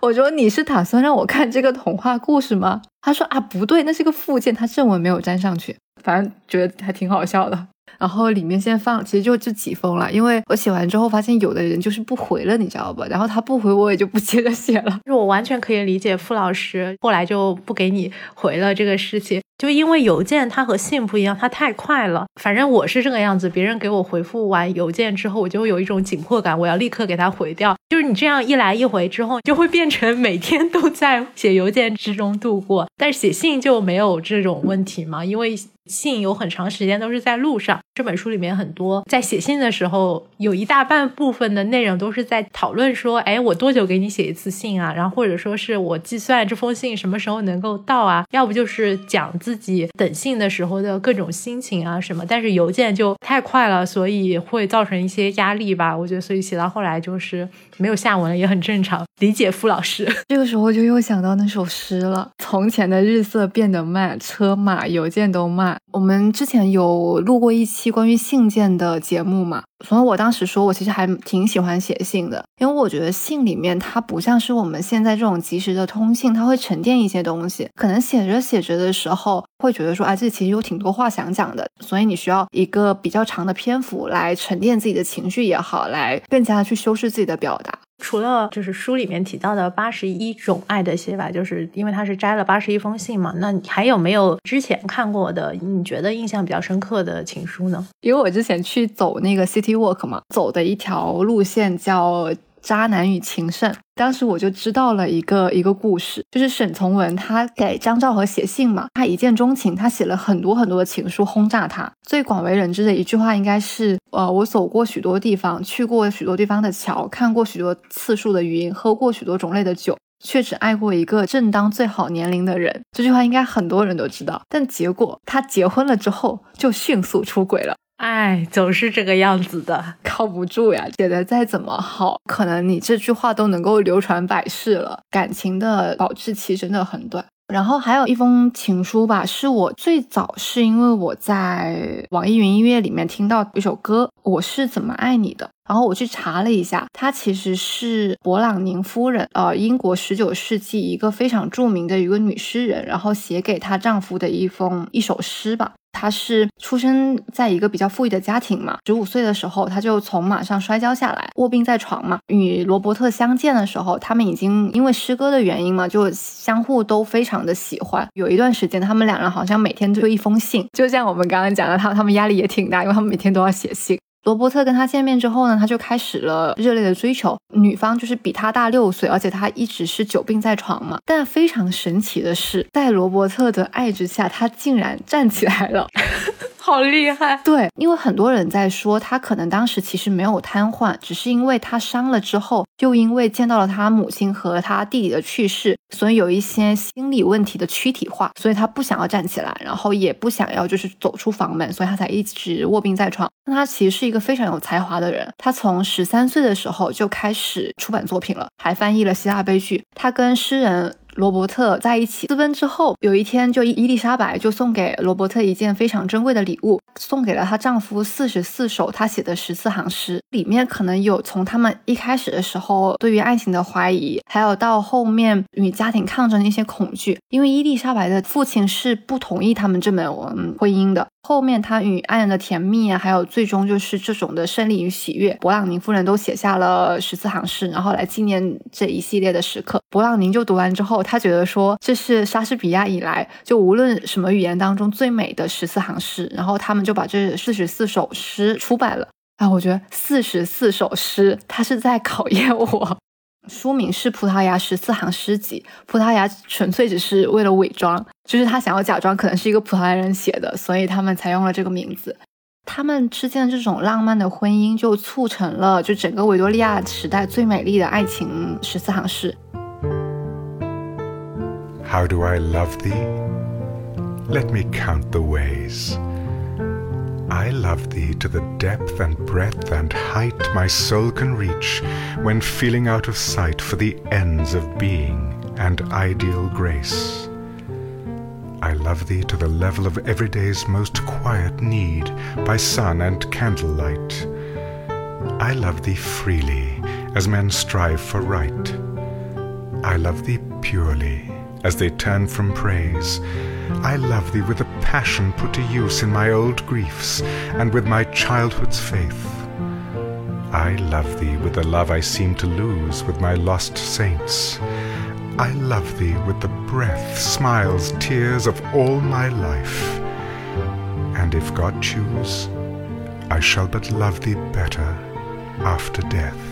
我说你是打算让我看这个童话故事吗？他说啊不对，那是个附件，他正文没有粘上去。反正觉得还挺好笑的。然后里面现在放，其实就这几封了，因为我写完之后发现有的人就是不回了，你知道吧？然后他不回，我也就不接着写了。就是我完全可以理解傅老师后来就不给你回了这个事情。就因为邮件它和信不一样，它太快了。反正我是这个样子，别人给我回复完邮件之后，我就有一种紧迫感，我要立刻给他回掉。就是你这样一来一回之后，就会变成每天都在写邮件之中度过。但是写信就没有这种问题嘛，因为。信有很长时间都是在路上。这本书里面很多在写信的时候，有一大半部分的内容都是在讨论说，哎，我多久给你写一次信啊？然后或者说是我计算这封信什么时候能够到啊？要不就是讲自己等信的时候的各种心情啊什么。但是邮件就太快了，所以会造成一些压力吧。我觉得，所以写到后来就是没有下文了，也很正常。理解傅老师。这个时候就又想到那首诗了：从前的日色变得慢，车马邮件都慢。我们之前有录过一期关于信件的节目嘛，所以我当时说我其实还挺喜欢写信的，因为我觉得信里面它不像是我们现在这种及时的通信，它会沉淀一些东西，可能写着写着的时候会觉得说，哎，这其实有挺多话想讲的，所以你需要一个比较长的篇幅来沉淀自己的情绪也好，来更加的去修饰自己的表达。除了就是书里面提到的八十一种爱的写法，就是因为他是摘了八十一封信嘛。那你还有没有之前看过的你觉得印象比较深刻的情书呢？因为我之前去走那个 City Walk 嘛，走的一条路线叫。渣男与情圣，当时我就知道了一个一个故事，就是沈从文他给张兆和写信嘛，他一见钟情，他写了很多很多的情书轰炸他。最广为人知的一句话应该是：呃，我走过许多地方，去过许多地方的桥，看过许多次数的云，喝过许多种类的酒，却只爱过一个正当最好年龄的人。这句话应该很多人都知道，但结果他结婚了之后就迅速出轨了。哎，总是这个样子的，靠不住呀！写的再怎么好，可能你这句话都能够流传百世了。感情的保质期真的很短。然后还有一封情书吧，是我最早是因为我在网易云音乐里面听到一首歌《我是怎么爱你的》，然后我去查了一下，它其实是勃朗宁夫人，呃，英国十九世纪一个非常著名的一个女诗人，然后写给她丈夫的一封一首诗吧。他是出生在一个比较富裕的家庭嘛，十五岁的时候，他就从马上摔跤下来，卧病在床嘛。与罗伯特相见的时候，他们已经因为诗歌的原因嘛，就相互都非常的喜欢。有一段时间，他们两人好像每天就一封信，就像我们刚刚讲的，他他们压力也挺大，因为他们每天都要写信。罗伯特跟他见面之后呢，他就开始了热烈的追求。女方就是比他大六岁，而且他一直是久病在床嘛。但非常神奇的是，在罗伯特的爱之下，他竟然站起来了。好厉害！对，因为很多人在说他可能当时其实没有瘫痪，只是因为他伤了之后，又因为见到了他母亲和他弟弟的去世，所以有一些心理问题的躯体化，所以他不想要站起来，然后也不想要就是走出房门，所以他才一直卧病在床。那他其实是一个非常有才华的人，他从十三岁的时候就开始出版作品了，还翻译了希腊悲剧。他跟诗人。罗伯特在一起私奔之后，有一天，就伊丽莎白就送给罗伯特一件非常珍贵的礼物，送给了她丈夫四十四首她写的十四行诗，里面可能有从他们一开始的时候对于爱情的怀疑，还有到后面与家庭抗争的一些恐惧。因为伊丽莎白的父亲是不同意他们这门婚姻的。后面他与爱人的甜蜜啊，还有最终就是这种的胜利与喜悦，勃朗宁夫人都写下了十四行诗，然后来纪念这一系列的时刻。勃朗宁就读完之后，他觉得说这是莎士比亚以来就无论什么语言当中最美的十四行诗，然后他们就把这四十四首诗出版了。啊，我觉得四十四首诗，他是在考验我。书名是《葡萄牙十四行诗集》，葡萄牙纯粹只是为了伪装，就是他想要假装可能是一个葡萄牙人写的，所以他们才用了这个名字。他们之间的这种浪漫的婚姻，就促成了就整个维多利亚时代最美丽的爱情十四行诗。How do I love thee? Let me count the ways. I love thee to the depth and breadth and height my soul can reach when feeling out of sight for the ends of being and ideal grace. I love thee to the level of everyday's most quiet need by sun and candlelight. I love thee freely as men strive for right. I love thee purely as they turn from praise. I love thee with a passion put to use in my old griefs and with my childhood's faith. I love thee with the love I seem to lose with my lost saints. I love thee with the breath, smiles, tears of all my life. And if God choose, I shall but love thee better after death.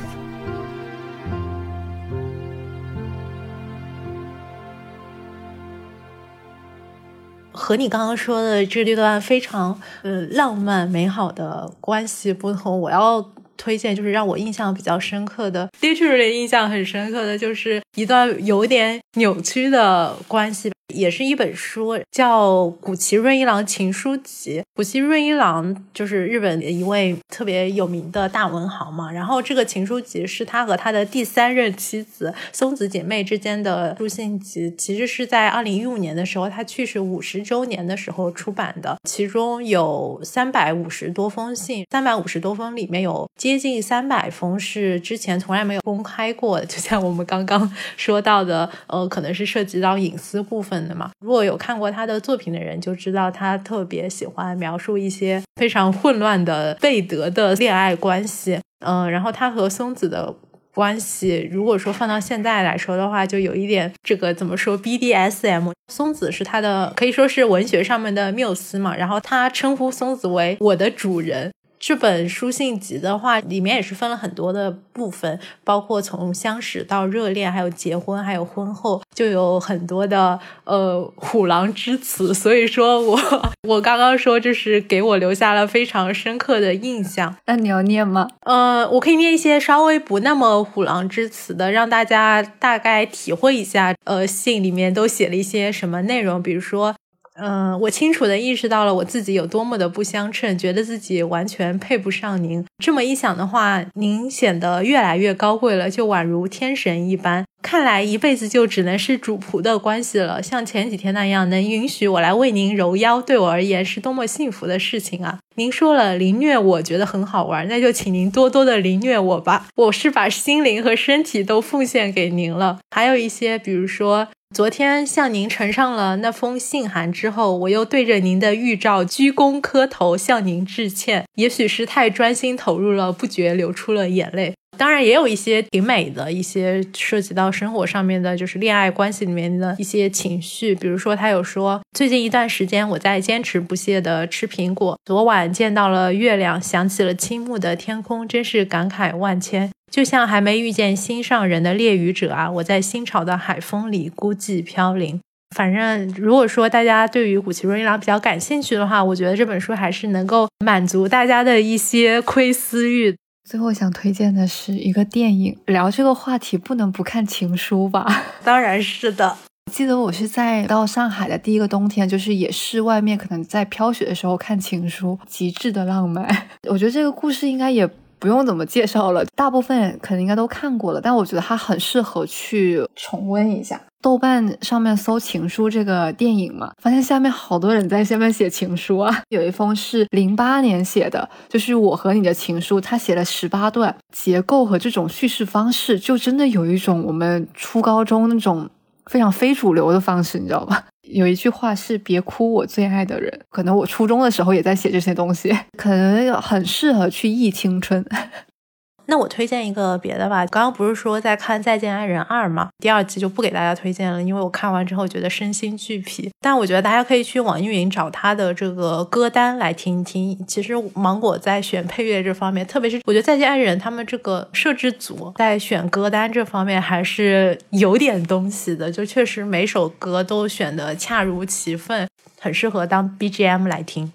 和你刚刚说的这段非常呃浪漫美好的关系不同，我要推荐就是让我印象比较深刻的，literally 印象很深刻的就是一段有点扭曲的关系。也是一本书，叫古崎润一郎情书集。古崎润一郎就是日本一位特别有名的大文豪嘛。然后这个情书集是他和他的第三任妻子松子姐妹之间的书信集，其实是在二零一五年的时候他去世五十周年的时候出版的。其中有三百五十多封信，三百五十多封里面有接近三百封是之前从来没有公开过的，就像我们刚刚说到的，呃，可能是涉及到隐私部分。的嘛，如果有看过他的作品的人就知道，他特别喜欢描述一些非常混乱的贝德的恋爱关系。嗯，然后他和松子的关系，如果说放到现在来说的话，就有一点这个怎么说 BDSM。松子是他的可以说是文学上面的缪斯嘛，然后他称呼松子为我的主人。这本书信集的话，里面也是分了很多的部分，包括从相识到热恋，还有结婚，还有婚后，就有很多的呃虎狼之词。所以说我我刚刚说，就是给我留下了非常深刻的印象。那你要念吗？呃，我可以念一些稍微不那么虎狼之词的，让大家大概体会一下。呃，信里面都写了一些什么内容？比如说。嗯，我清楚的意识到了我自己有多么的不相称，觉得自己完全配不上您。这么一想的话，您显得越来越高贵了，就宛如天神一般。看来一辈子就只能是主仆的关系了。像前几天那样，能允许我来为您揉腰，对我而言是多么幸福的事情啊！您说了凌虐，我觉得很好玩，那就请您多多的凌虐我吧。我是把心灵和身体都奉献给您了。还有一些，比如说。昨天向您呈上了那封信函之后，我又对着您的玉照鞠躬磕头，向您致歉。也许是太专心投入了，不觉流出了眼泪。当然，也有一些挺美的一些涉及到生活上面的，就是恋爱关系里面的一些情绪。比如说，他有说，最近一段时间我在坚持不懈的吃苹果。昨晚见到了月亮，想起了青木的天空，真是感慨万千。就像还没遇见心上人的猎鱼者啊，我在新潮的海风里孤寂飘零。反正如果说大家对于古奇瑞一郎比较感兴趣的话，我觉得这本书还是能够满足大家的一些窥私欲。最后想推荐的是一个电影，聊这个话题不能不看《情书》吧？当然是的。记得我是在到上海的第一个冬天，就是也是外面可能在飘雪的时候看《情书》，极致的浪漫。我觉得这个故事应该也。不用怎么介绍了，大部分可能应该都看过了，但我觉得它很适合去重温一下。豆瓣上面搜《情书》这个电影嘛，发现下面好多人在下面写情书啊。有一封是零八年写的，就是我和你的情书，他写了十八段，结构和这种叙事方式，就真的有一种我们初高中那种非常非主流的方式，你知道吧？有一句话是“别哭，我最爱的人”。可能我初中的时候也在写这些东西，可能很适合去忆青春。那我推荐一个别的吧。刚刚不是说在看《再见爱人二》吗？第二季就不给大家推荐了，因为我看完之后觉得身心俱疲。但我觉得大家可以去网易云找他的这个歌单来听一听。其实芒果在选配乐这方面，特别是我觉得《再见爱人》他们这个摄制组在选歌单这方面还是有点东西的，就确实每首歌都选的恰如其分，很适合当 BGM 来听。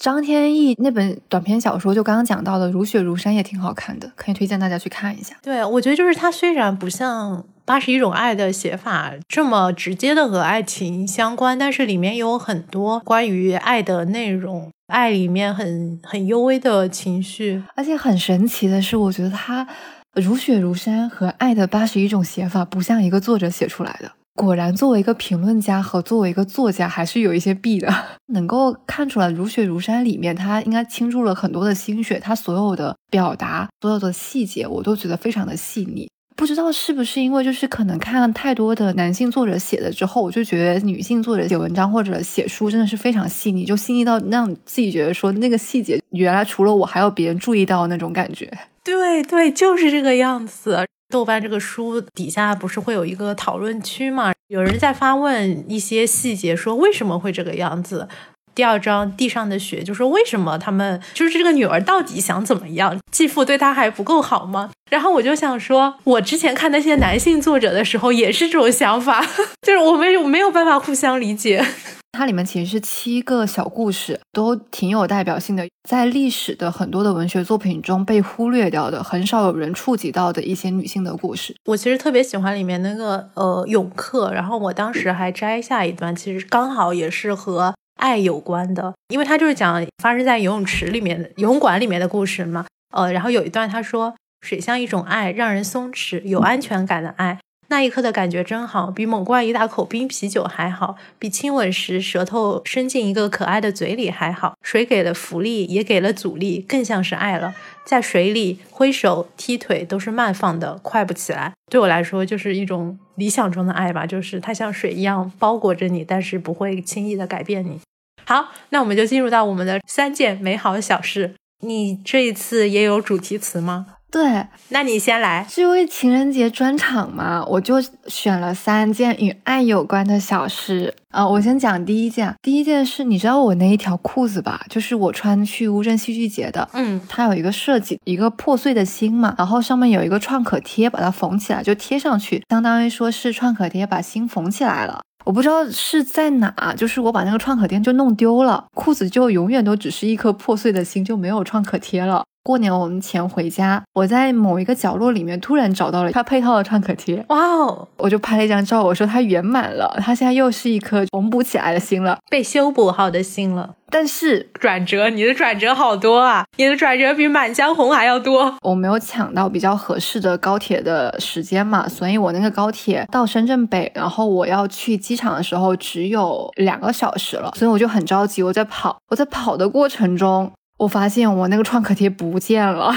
张天翼那本短篇小说，就刚刚讲到的《如雪如山》也挺好看的，可以推荐大家去看一下。对，我觉得就是它虽然不像《八十一种爱》的写法这么直接的和爱情相关，但是里面有很多关于爱的内容，爱里面很很幽微的情绪。而且很神奇的是，我觉得它《如雪如山》和《爱的八十一种》写法不像一个作者写出来的。果然，作为一个评论家和作为一个作家，还是有一些弊的。能够看出来，《如雪如山》里面他应该倾注了很多的心血，他所有的表达，所有的细节，我都觉得非常的细腻。不知道是不是因为就是可能看太多的男性作者写的之后，我就觉得女性作者写文章或者写书真的是非常细腻，就细腻到让自己觉得说那个细节原来除了我还有别人注意到那种感觉。对对，就是这个样子。豆瓣这个书底下不是会有一个讨论区吗？有人在发问一些细节，说为什么会这个样子。第二章地上的雪就说为什么他们就是这个女儿到底想怎么样？继父对她还不够好吗？然后我就想说，我之前看那些男性作者的时候也是这种想法，就是我们没有办法互相理解。它里面其实是七个小故事，都挺有代表性的，在历史的很多的文学作品中被忽略掉的，很少有人触及到的一些女性的故事。我其实特别喜欢里面那个呃泳客，然后我当时还摘下一段，其实刚好也是和爱有关的，因为它就是讲发生在游泳池里面的游泳馆里面的故事嘛。呃，然后有一段他说。水像一种爱，让人松弛、有安全感的爱。那一刻的感觉真好，比猛灌一大口冰啤酒还好，比亲吻时舌头伸进一个可爱的嘴里还好。水给了浮力，也给了阻力，更像是爱了。在水里挥手、踢腿都是慢放的，快不起来。对我来说，就是一种理想中的爱吧，就是它像水一样包裹着你，但是不会轻易的改变你。好，那我们就进入到我们的三件美好小事。你这一次也有主题词吗？对，那你先来，是因为情人节专场嘛，我就选了三件与爱有关的小事啊。我先讲第一件，第一件是你知道我那一条裤子吧？就是我穿去乌镇戏剧节的，嗯，它有一个设计，一个破碎的心嘛，然后上面有一个创可贴，把它缝起来就贴上去，相当于说是创可贴把心缝起来了。我不知道是在哪，就是我把那个创可贴就弄丢了，裤子就永远都只是一颗破碎的心，就没有创可贴了。过年我们前回家，我在某一个角落里面突然找到了它配套的创可贴，哇哦！我就拍了一张照，我说它圆满了，它现在又是一颗缝补起来的心了，被修补好的心了。但是转折，你的转折好多啊！你的转折比《满江红》还要多。我没有抢到比较合适的高铁的时间嘛，所以我那个高铁到深圳北，然后我要去机场的时候只有两个小时了，所以我就很着急，我在跑，我在跑的过程中。我发现我那个创可贴不见了，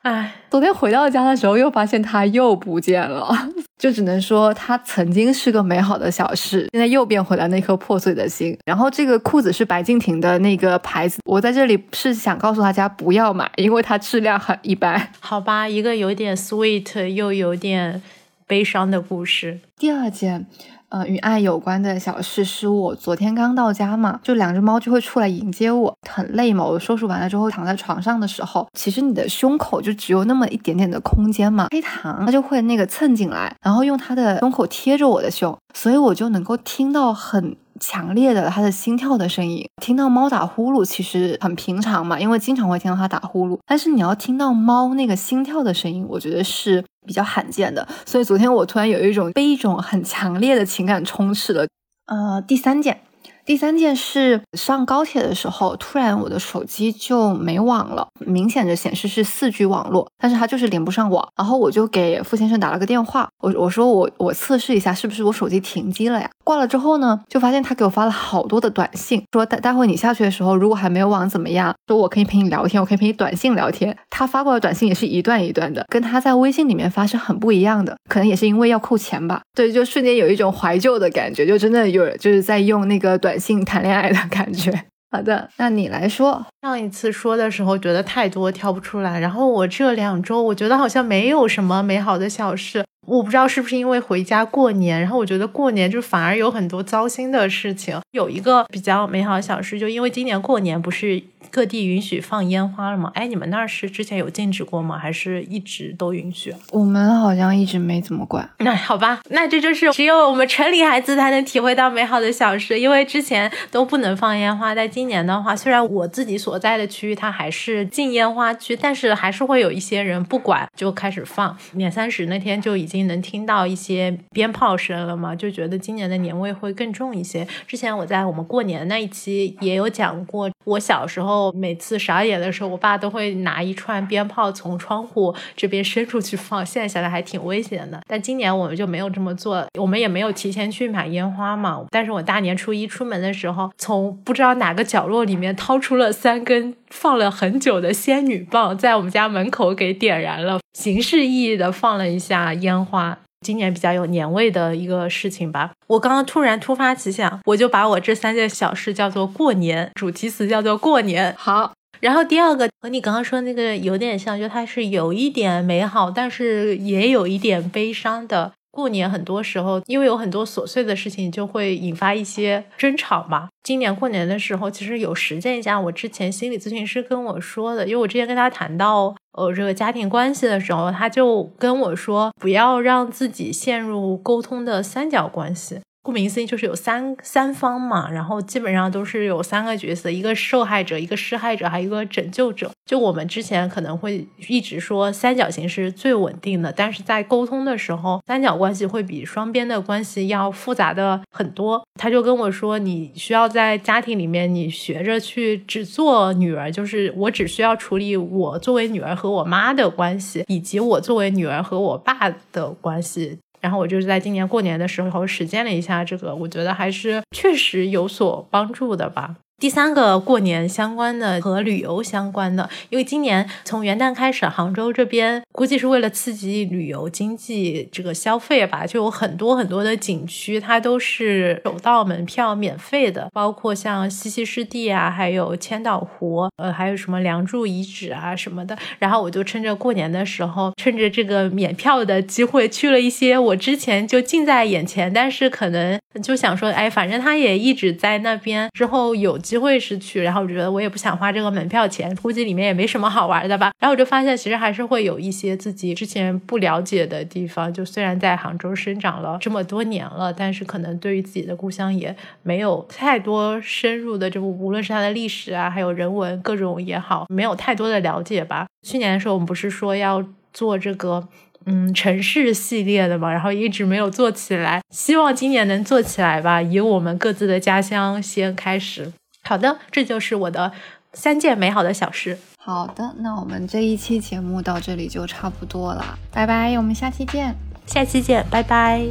哎，昨天回到家的时候又发现它又不见了，就只能说它曾经是个美好的小事，现在又变回来那颗破碎的心。然后这个裤子是白敬亭的那个牌子，我在这里是想告诉大家不要买，因为它质量很一般。好吧，一个有点 sweet 又有点悲伤的故事。第二件。呃，与爱有关的小事是我昨天刚到家嘛，就两只猫就会出来迎接我，很累嘛。我收拾完了之后躺在床上的时候，其实你的胸口就只有那么一点点的空间嘛，黑糖它就会那个蹭进来，然后用它的胸口贴着我的胸，所以我就能够听到很。强烈的它的心跳的声音，听到猫打呼噜其实很平常嘛，因为经常会听到它打呼噜。但是你要听到猫那个心跳的声音，我觉得是比较罕见的。所以昨天我突然有一种被一种很强烈的情感充斥了。呃，第三件。第三件事，上高铁的时候，突然我的手机就没网了，明显的显示是四 G 网络，但是它就是连不上网。然后我就给付先生打了个电话，我我说我我测试一下是不是我手机停机了呀？挂了之后呢，就发现他给我发了好多的短信，说待待会你下去的时候，如果还没有网怎么样？说我可以陪你聊天，我可以陪你短信聊天。他发过的短信也是一段一段的，跟他在微信里面发是很不一样的，可能也是因为要扣钱吧。对，就瞬间有一种怀旧的感觉，就真的有就是在用那个短。信谈恋爱的感觉。好的，那你来说。上一次说的时候觉得太多挑不出来，然后我这两周我觉得好像没有什么美好的小事。我不知道是不是因为回家过年，然后我觉得过年就反而有很多糟心的事情。有一个比较美好的小事，就因为今年过年不是各地允许放烟花了吗？哎，你们那儿是之前有禁止过吗？还是一直都允许？我们好像一直没怎么管。那好吧，那这就是只有我们城里孩子才能体会到美好的小事，因为之前都不能放烟花。在今年的话，虽然我自己所在的区域它还是禁烟花区，但是还是会有一些人不管就开始放。年三十那天就已已经能听到一些鞭炮声了嘛，就觉得今年的年味会更重一些。之前我在我们过年那一期也有讲过，我小时候每次十二点的时候，我爸都会拿一串鞭炮从窗户这边伸出去放，现在想来还挺危险的。但今年我们就没有这么做，我们也没有提前去买烟花嘛。但是我大年初一出门的时候，从不知道哪个角落里面掏出了三根。放了很久的仙女棒在我们家门口给点燃了，形式意义的放了一下烟花。今年比较有年味的一个事情吧。我刚刚突然突发奇想，我就把我这三件小事叫做过年，主题词叫做过年。好，然后第二个和你刚刚说那个有点像，就它是有一点美好，但是也有一点悲伤的。过年很多时候，因为有很多琐碎的事情，就会引发一些争吵嘛。今年过年的时候，其实有实践一下我之前心理咨询师跟我说的，因为我之前跟他谈到呃这个家庭关系的时候，他就跟我说，不要让自己陷入沟通的三角关系。顾名思义就是有三三方嘛，然后基本上都是有三个角色，一个受害者，一个施害者，还有一个拯救者。就我们之前可能会一直说三角形是最稳定的，但是在沟通的时候，三角关系会比双边的关系要复杂的很多。他就跟我说，你需要在家庭里面，你学着去只做女儿，就是我只需要处理我作为女儿和我妈的关系，以及我作为女儿和我爸的关系。然后我就是在今年过年的时候实践了一下这个，我觉得还是确实有所帮助的吧。第三个过年相关的和旅游相关的，因为今年从元旦开始，杭州这边估计是为了刺激旅游经济这个消费吧，就有很多很多的景区，它都是首道门票免费的，包括像西溪湿地啊，还有千岛湖，呃，还有什么梁祝遗址啊什么的。然后我就趁着过年的时候，趁着这个免票的机会，去了一些我之前就近在眼前，但是可能就想说，哎，反正他也一直在那边，之后有。机会是去，然后我觉得我也不想花这个门票钱，估计里面也没什么好玩的吧。然后我就发现，其实还是会有一些自己之前不了解的地方。就虽然在杭州生长了这么多年了，但是可能对于自己的故乡也没有太多深入的，就无论是它的历史啊，还有人文各种也好，没有太多的了解吧。去年的时候，我们不是说要做这个。嗯，城市系列的嘛，然后一直没有做起来，希望今年能做起来吧。以我们各自的家乡先开始。好的，这就是我的三件美好的小事。好的，那我们这一期节目到这里就差不多了，拜拜，我们下期见，下期见，拜拜。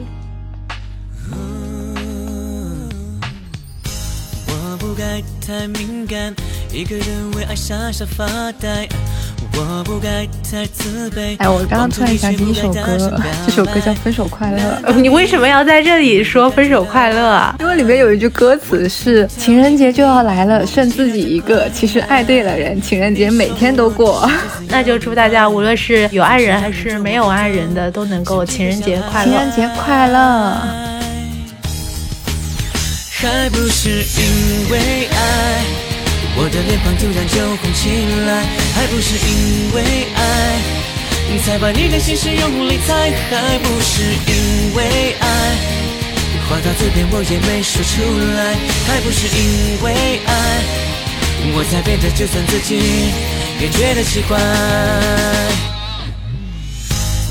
我不该太敏感，一个人为爱傻傻发呆。哎，我刚刚突然想起一首歌，这首歌叫《分手快乐》。你为什么要在这里说分手快乐啊？因为里面有一句歌词是“情人节就要来了，剩自己一个”。其实爱对了人，情人节每天都过。那就祝大家，无论是有爱人还是没有爱人的，都能够情人节快乐。情人节快乐。还不是因为爱。我的脸庞突然就红起来，还不是因为爱，才把你的心事用力猜，还不是因为爱，话到嘴边我也没说出来，还不是因为爱，我才变得就算自己也觉得奇怪。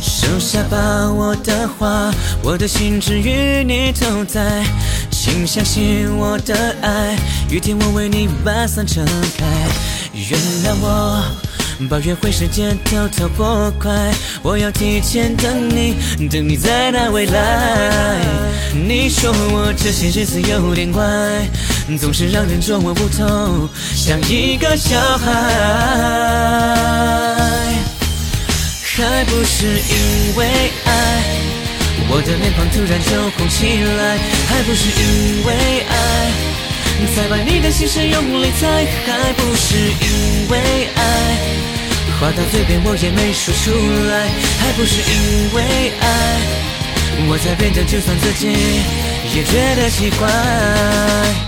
收下吧我的话，我的心只与你同在。请相信我的爱，雨天我为你把伞撑开。原谅我把约会时间偷偷拨快，我要提前等你，等你在那未来。你说我这些日子有点怪，总是让人捉摸不透，像一个小孩。还不是因为爱。我的脸庞突然就红起来，还不是因为爱，才把你的心事用力猜，还不是因为爱，话到嘴边我也没说出来，还不是因为爱，我才变得就算自己也觉得奇怪。